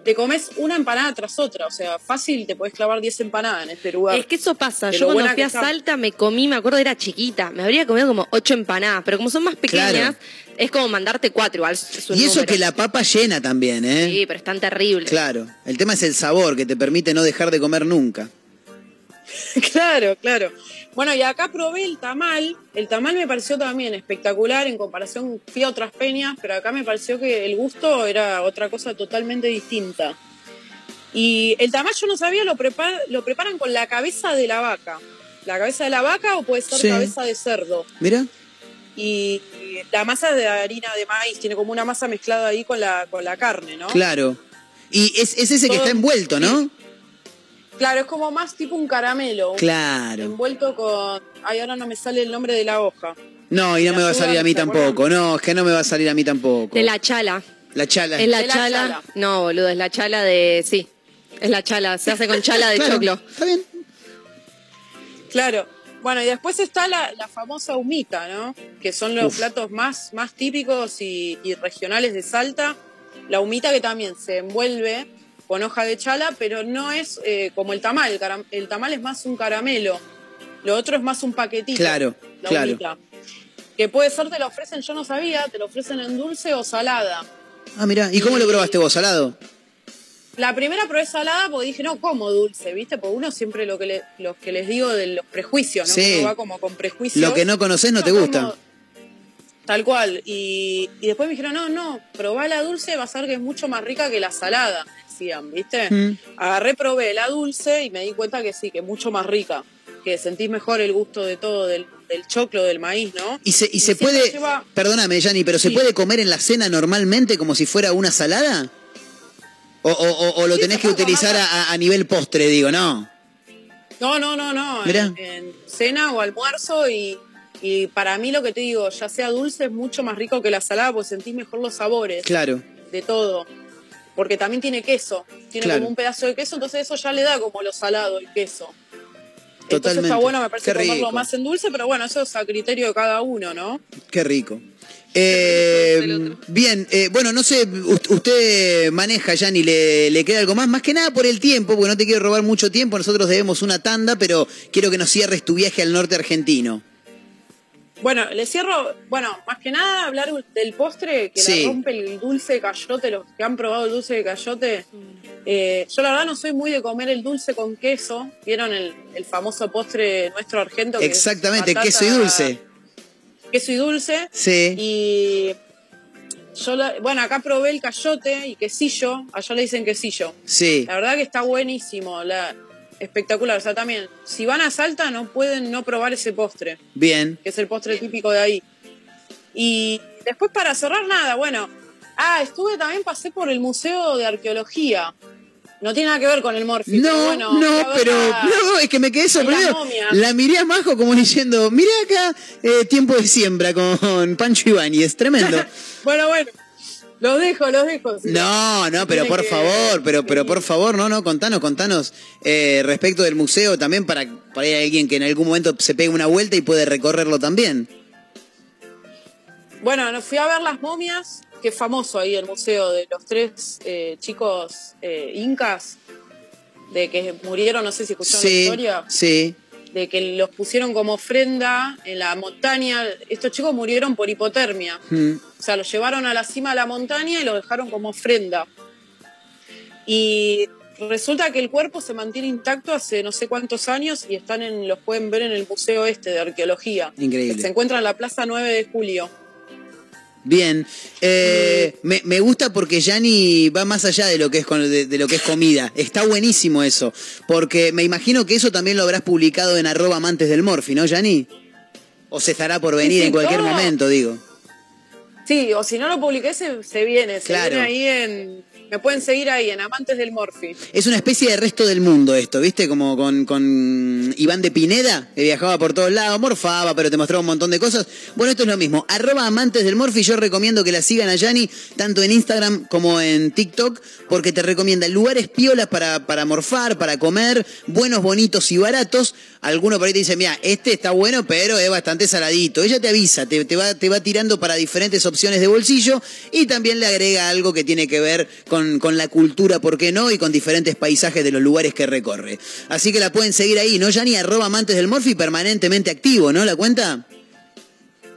te comes una empanada tras otra, o sea, fácil te podés clavar 10 empanadas en este lugar. Es que eso pasa. De Yo cuando fui a está. Salta me comí, me acuerdo, era chiquita. Me habría comido como ocho empanadas, pero como son más pequeñas, Claro. Es como mandarte cuatro igual. es un Y eso número. que la papa llena también, ¿eh? Sí, pero están terribles. Claro. El tema es el sabor que te permite no dejar de comer nunca. Claro, claro. Bueno, y acá probé el tamal. El tamal me pareció también espectacular en comparación, fui a otras peñas, pero acá me pareció que el gusto era otra cosa totalmente distinta. Y el tamal yo no sabía, lo, prepar- lo preparan con la cabeza de la vaca. La cabeza de la vaca o puede ser Sí. cabeza de cerdo. Mira. Y, la masa de harina de maíz, tiene como una masa mezclada ahí con la, con la carne, ¿no? Claro. Y es, es ese que está envuelto, ¿no? Claro, es como más tipo un caramelo. Claro. Envuelto con... Ay, ahora no me sale el nombre de la hoja. No, y no ¿Me me va a salir a mí tampoco. No, es que no me va a salir a mí tampoco. De la chala. La chala. Es la De la chala. chala. No, boludo, es la chala de. Sí. Es la chala. Se hace con chala de Claro, choclo. Está bien. Claro. Bueno, y después está la, la famosa humita, ¿no? Que son los Uf. platos más, más típicos y, y regionales de Salta. La humita que también se envuelve con hoja de chala, pero no es eh, como el tamal. El, tamal es más un caramelo. Lo otro es más un paquetito. Claro, la claro. humita. Que puede ser, te lo ofrecen, yo no sabía, te lo ofrecen en dulce o salada. Ah, mira. ¿Y cómo lo probaste vos, salado? La primera probé salada porque dije, no, como dulce, ¿viste? Porque uno siempre lo que, le, lo que les digo de los prejuicios, ¿no? Sí. Uno va como con prejuicios. Lo que no conoces no te gusta. como- Tal cual. Y, y después me dijeron, no, no, probá la dulce, vas a ver que es mucho más rica que la salada, decían, ¿viste? Mm. Agarré, probé la dulce y me di cuenta que sí, que es mucho más rica. Que sentís mejor el gusto de todo, del, del choclo, del maíz, ¿no? ¿Y se, y se puede, lleva- perdóname, Yanni, pero ¿se Sí. puede comer en la cena normalmente como si fuera una salada? ¿O, o- o- lo tenés que utilizar a, a nivel postre, digo, no? No, no, no, no. En, en cena o almuerzo y, y para mí lo que te digo, ya sea dulce, es mucho más rico que la salada porque sentís mejor los sabores Claro. de todo. Porque también tiene queso, tiene Claro. como un pedazo de queso, entonces eso ya le da como lo salado el queso. Entonces Totalmente. está bueno, me parece comerlo más en dulce, pero bueno, eso es a criterio de cada uno, ¿no? Qué rico. Eh, bien, eh, bueno, no sé, usted maneja, Yanni, ¿le, ¿le queda algo más? Más que nada por el tiempo, porque no te quiero robar mucho tiempo, nosotros debemos una tanda, pero quiero que nos cierres tu viaje al norte argentino. Bueno, le cierro, bueno, más que nada hablar del postre que Sí. la rompe el dulce de cayote, los que han probado el dulce de cayote. eh, yo la verdad no soy muy de comer el dulce con queso. ¿Vieron el, el famoso postre nuestro argento? que es Exactamente, batata, queso y dulce. Queso y dulce. Sí. Y yo, la- bueno, acá probé el cayote y quesillo, allá le dicen quesillo. Sí. La verdad que está buenísimo, la, espectacular. O sea, también, si van a Salta no pueden no probar ese postre Bien. que es el postre típico de ahí. Y después para cerrar nada, bueno, ah, estuve también, pasé por el Museo de Arqueología. No tiene nada que ver con el Morphy. No, pero bueno, no, pero no, es que me quedé sorprendido. la miré a Majo como diciendo, mirá acá, eh, tiempo de siembra con Pancho Ibáñez, tremendo. Bueno, bueno, los dejo, los dejo. No, no, pero por que- favor, pero, pero por favor, no, no, contanos, contanos eh, respecto del museo también para, para ir a alguien que en algún momento se pegue una vuelta y puede recorrerlo también. Bueno, nos fui a ver las momias que es famoso ahí el museo de los tres eh, chicos eh, incas, de que murieron, no sé si escucharon la historia, sí. de que los pusieron como ofrenda en la montaña. Estos chicos murieron por hipotermia. Mm. O sea, los llevaron a la cima de la montaña y los dejaron como ofrenda. Y resulta que el cuerpo se mantiene intacto hace no sé cuántos años y están en, los pueden ver en el museo este de arqueología. Increíble. Se encuentra en la Plaza 9 de Julio. Bien, Eh, me, me gusta porque Yanni va más allá de lo que es con- de, de lo que es comida. Está buenísimo eso, porque me imagino que eso también lo habrás publicado en arroba amantes del Morfi, ¿no, Yanni? O se estará por venir sí, en cualquier todo. momento, digo. Sí, o si no lo publiqué, se, se viene. Se Claro. viene ahí en. Me pueden seguir ahí en Amantes del Morphy. Es una especie de resto del mundo esto, ¿viste? Como con, con Iván de Pineda, que viajaba por todos lados, morfaba, pero te mostraba un montón de cosas. Bueno, esto es lo mismo. Arroba amantes del Morfi, yo recomiendo que la sigan a Yani, tanto en Instagram como en TikTok, porque te recomienda lugares piolas para, para morfar, para comer, buenos, bonitos y baratos. Alguno por ahí te dice, mira, este está bueno, pero es bastante saladito. Ella te avisa, te, te va, te va tirando para diferentes opciones de bolsillo y también le agrega algo que tiene que ver con, con la cultura, ¿por qué no? Y con diferentes paisajes de los lugares que recorre. Así que la pueden seguir ahí, ¿no? Yani, arroba amantes del Morfi, permanentemente activo, ¿no? ¿La cuenta?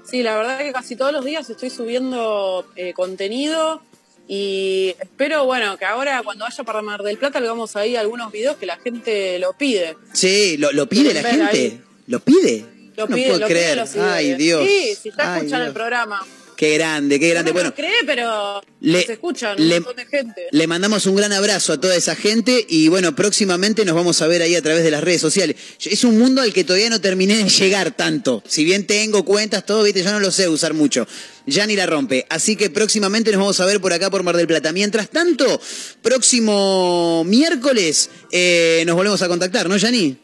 Sí, la verdad que casi todos los días estoy subiendo eh, contenido y espero, bueno, que ahora cuando vaya para Mar del Plata le vamos ahí algunos videos que la gente lo pide. Sí, ¿lo, lo pide la gente? ahí. ¿Lo pide? Lo no pide, puedo lo creer. Ay, Dios. Sí, si está Ay, escuchando Dios. el programa. Qué grande, qué grande. Uno Bueno, no cree, pero le- se escuchan un le- montón de gente. Le mandamos un gran abrazo a toda esa gente y bueno, próximamente nos vamos a ver ahí a través de las redes sociales. Es un mundo al que todavía no terminé de llegar tanto. Si bien tengo cuentas, todo, viste, yo no lo sé usar mucho. Ya ni la rompe. Así que próximamente nos vamos a ver por acá por Mar del Plata. Mientras tanto, próximo miércoles eh, nos volvemos a contactar, ¿no, Yani?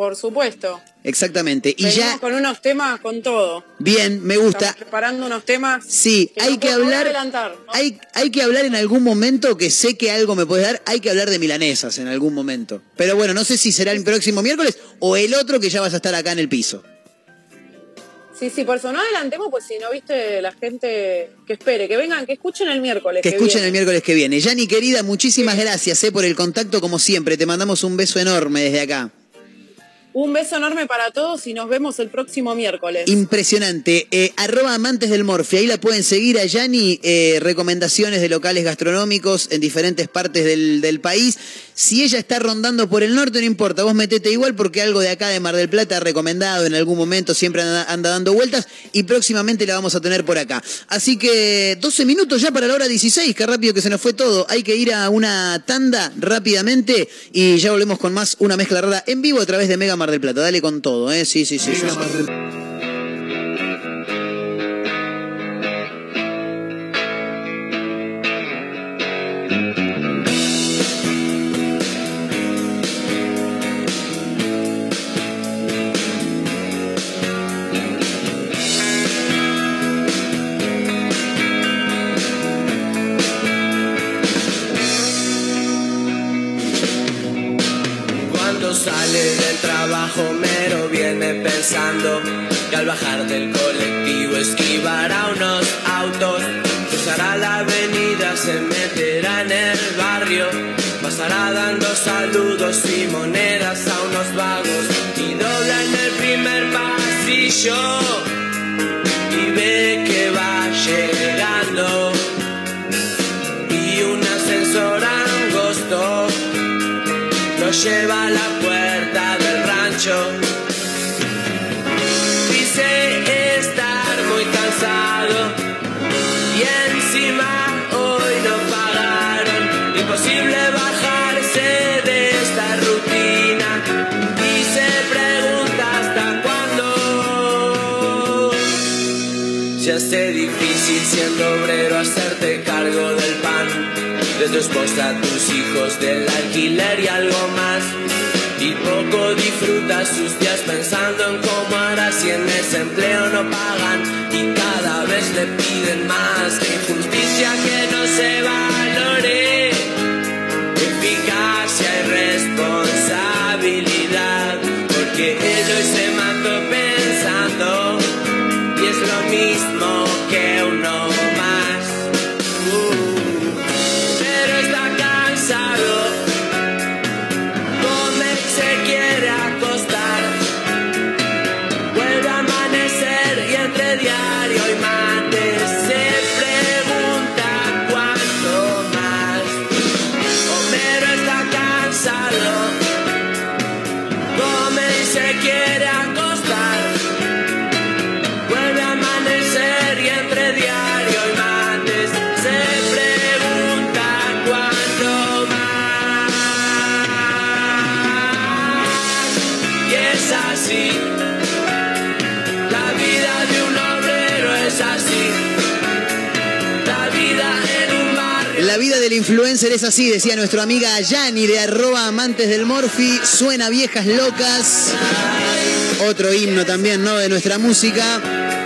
Por supuesto. Exactamente. Y Venimos ya, con unos temas con todo. bien, me gusta. Estamos preparando unos temas. Sí, que hay no que hablar. adelantar, ¿no? Hay, hay que hablar en algún momento que sé que algo me puede dar. Hay que hablar de milanesas en algún momento. Pero bueno, no sé si será el próximo miércoles o el otro que ya vas a estar acá en el piso. Sí, sí, por eso no adelantemos, pues si no viste la gente que espere, que vengan, que escuchen el miércoles. Que escuchen viene. el miércoles que viene. Yani, querida, muchísimas gracias eh, por el contacto como siempre. Te mandamos un beso enorme desde acá. Un beso enorme para todos y nos vemos el próximo miércoles. Impresionante. Eh, arroba amantes del Morfi. Ahí la pueden seguir a Yani. eh, recomendaciones de locales gastronómicos en diferentes partes del, del país. Si ella está rondando por el norte, no importa. Vos metete igual porque algo de acá de Mar del Plata recomendado en algún momento siempre anda, anda dando vueltas y próximamente la vamos a tener por acá. Así que 12 minutos ya para la hora 16. Qué rápido que se nos fue todo. Hay que ir a una tanda rápidamente y ya volvemos con más una mezcla rara en vivo a través de Mega Mar del Plata. Dale con todo, ¿eh? Sí, sí, sí. Pasará dando saludos y monedas a unos vagos. Y dobla en el primer pasillo. Y ve que va llegando. Y un ascensor angosto lo lleva a la puerta del rancho. Difícil siendo obrero hacerte cargo del pan de tu esposa, tus hijos, del alquiler y algo más. Y poco disfrutas sus días pensando en cómo hará si en ese empleo no pagan y cada vez le piden más. Qué injusticia que no se valore, eficacia y responsabilidad, porque hoy se mató pensando y es lo mismo influencer es así, decía nuestra amiga Yani de arroba amantes del Morphy. Suena viejas locas. Otro himno también, ¿no? De nuestra música.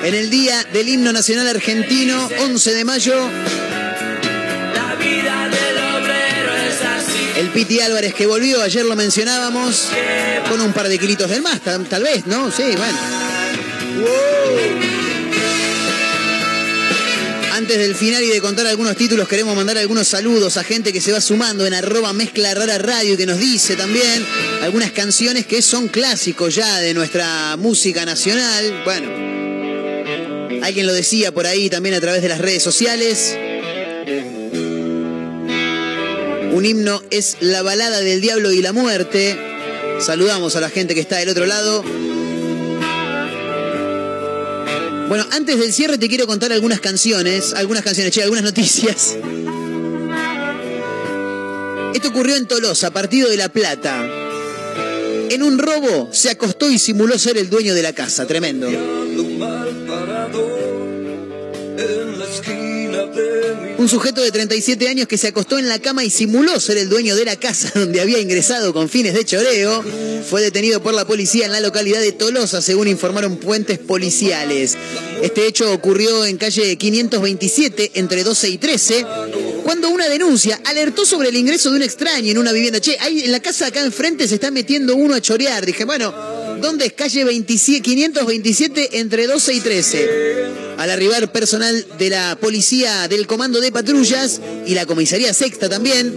En el día del himno nacional argentino, 11 de mayo, La vida del obrero es así. el Piti Álvarez que volvió, ayer lo mencionábamos, con un par de kilitos del más, tal, tal vez, ¿no? Sí, bueno. Antes del final y de contar algunos títulos, queremos mandar algunos saludos a gente que se va sumando en arroba mezcla rara radio y que nos dice también algunas canciones que son clásicos ya de nuestra música nacional. Bueno, alguien lo decía por ahí también a través de las redes sociales. Un himno es la balada del diablo y la muerte. Saludamos a la gente que está del otro lado. Bueno, antes del cierre te quiero contar algunas canciones, algunas canciones, che, algunas noticias. Esto ocurrió en Tolosa, partido de La Plata. En un robo se acostó y simuló ser el dueño de la casa, tremendo. Un sujeto de 37 años que se acostó en la cama y simuló ser el dueño de la casa donde había ingresado con fines de choreo, fue detenido por la policía en la localidad de Tolosa, según informaron puentes policiales. Este hecho ocurrió en calle 527, entre 12 y 13, cuando una denuncia alertó sobre el ingreso de un extraño en una vivienda. Che, ahí en la casa acá enfrente se está metiendo uno a chorear. Dije, bueno, ¿dónde es calle 27, 527 entre 12 y 13? Al arribar personal de la policía del comando de patrullas y la comisaría sexta también,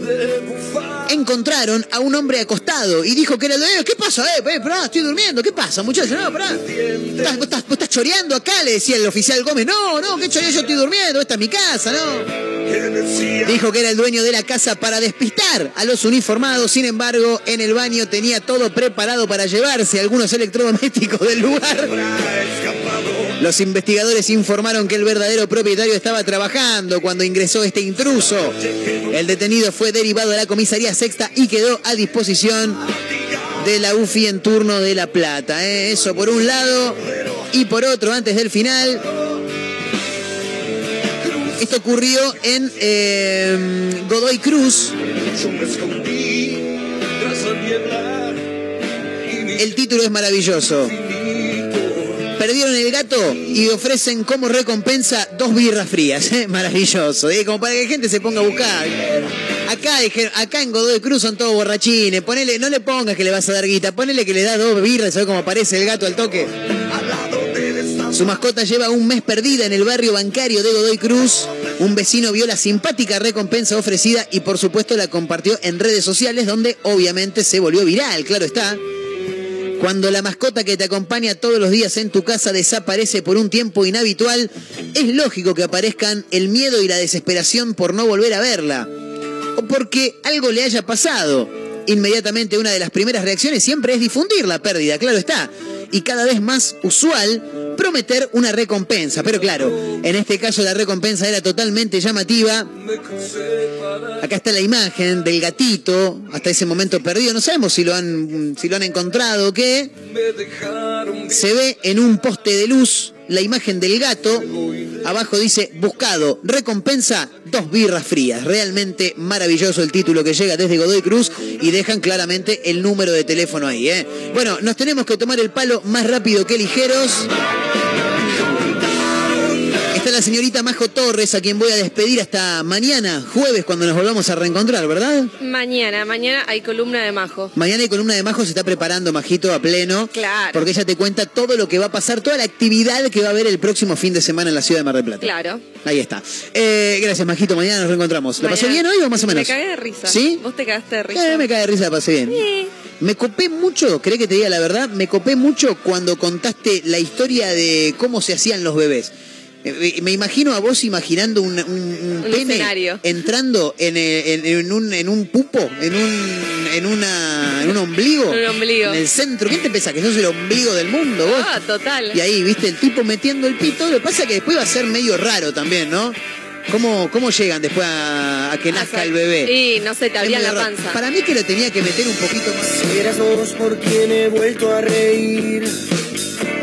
encontraron a un hombre acostado y dijo que era el dueño. ¿Qué pasa? Eh, eh, estoy durmiendo. ¿Qué pasa, muchacho? No, pará. ¿Estás, estás, vos estás choreando acá? Le decía el oficial Gómez. No, no, ¿qué choreo? Yo estoy durmiendo. Esta es mi casa, ¿no? Dijo que era el dueño de la casa para despistar a los uniformados. Sin embargo, en el baño tenía todo preparado para llevarse algunos electrodomésticos del lugar. Los investigadores informaron que el verdadero propietario estaba trabajando cuando ingresó este intruso. El detenido fue derivado a la comisaría sexta y quedó a disposición de la UFI en turno de La Plata. ¿eh? Eso por un lado. Y por otro, antes del final, esto ocurrió en eh, Godoy Cruz. El título es maravilloso. Perdieron el gato y ofrecen como recompensa dos birras frías. ¿eh? Maravilloso. Como para que la gente se ponga a buscar. Acá, acá en Godoy Cruz son todos borrachines. Ponele, no le pongas que le vas a dar guita. Ponele que le da dos birras. ¿Sabes cómo aparece el gato al toque? Su mascota lleva un mes perdida en el barrio bancario de Godoy Cruz. Un vecino vio la simpática recompensa ofrecida y por supuesto la compartió en redes sociales donde obviamente se volvió viral, claro está. Cuando la mascota que te acompaña todos los días en tu casa desaparece por un tiempo inhabitual, es lógico que aparezcan el miedo y la desesperación por no volver a verla. O porque algo le haya pasado. Inmediatamente una de las primeras reacciones siempre es difundir la pérdida, claro está. Y cada vez más usual prometer una recompensa. Pero claro, en este caso la recompensa era totalmente llamativa. Acá está la imagen del gatito, hasta ese momento perdido. No sabemos si lo han, si lo han encontrado o qué. Se ve en un poste de luz la imagen del gato. Abajo dice, buscado, recompensa, dos birras frías. Realmente maravilloso el título que llega desde Godoy Cruz y dejan claramente el número de teléfono ahí. ¿eh? Bueno, nos tenemos que tomar el palo más rápido que ligeros. La señorita Majo Torres, a quien voy a despedir hasta mañana, jueves, cuando nos volvamos a reencontrar, ¿verdad? Mañana, mañana hay columna de Majo. Mañana y columna de Majo se está preparando, Majito, a pleno. Claro. Porque ella te cuenta todo lo que va a pasar, toda la actividad que va a haber el próximo fin de semana en la ciudad de Mar del Plata. Claro. Ahí está. Eh, gracias, Majito. Mañana nos reencontramos. ¿La pasó bien hoy o más o menos? Me cagué de risa. ¿Sí? Vos te cagaste de risa. Eh, me cae de risa, la pasé bien. Sí. Me copé mucho, ¿cree que te diga la verdad? Me copé mucho cuando contaste la historia de cómo se hacían los bebés. Eh, Me imagino a vos imaginando un, un- un Un pene escenario. entrando en, eh, en- en un, en un pupo, en un, en, una, en un ombligo. Un ombligo. En el centro. ¿Quién te pensás que sos el ombligo del mundo vos? Ah, total. Y ahí, viste, el tipo metiendo el pito. Lo que pasa es que después va a ser medio raro también, ¿no? ¿Cómo, cómo llegan después a, a que nazca el bebé? Y no sé, te abrían la raro. panza. Para mí que lo tenía que meter un poquito más. Serás vos por quien he vuelto a reír.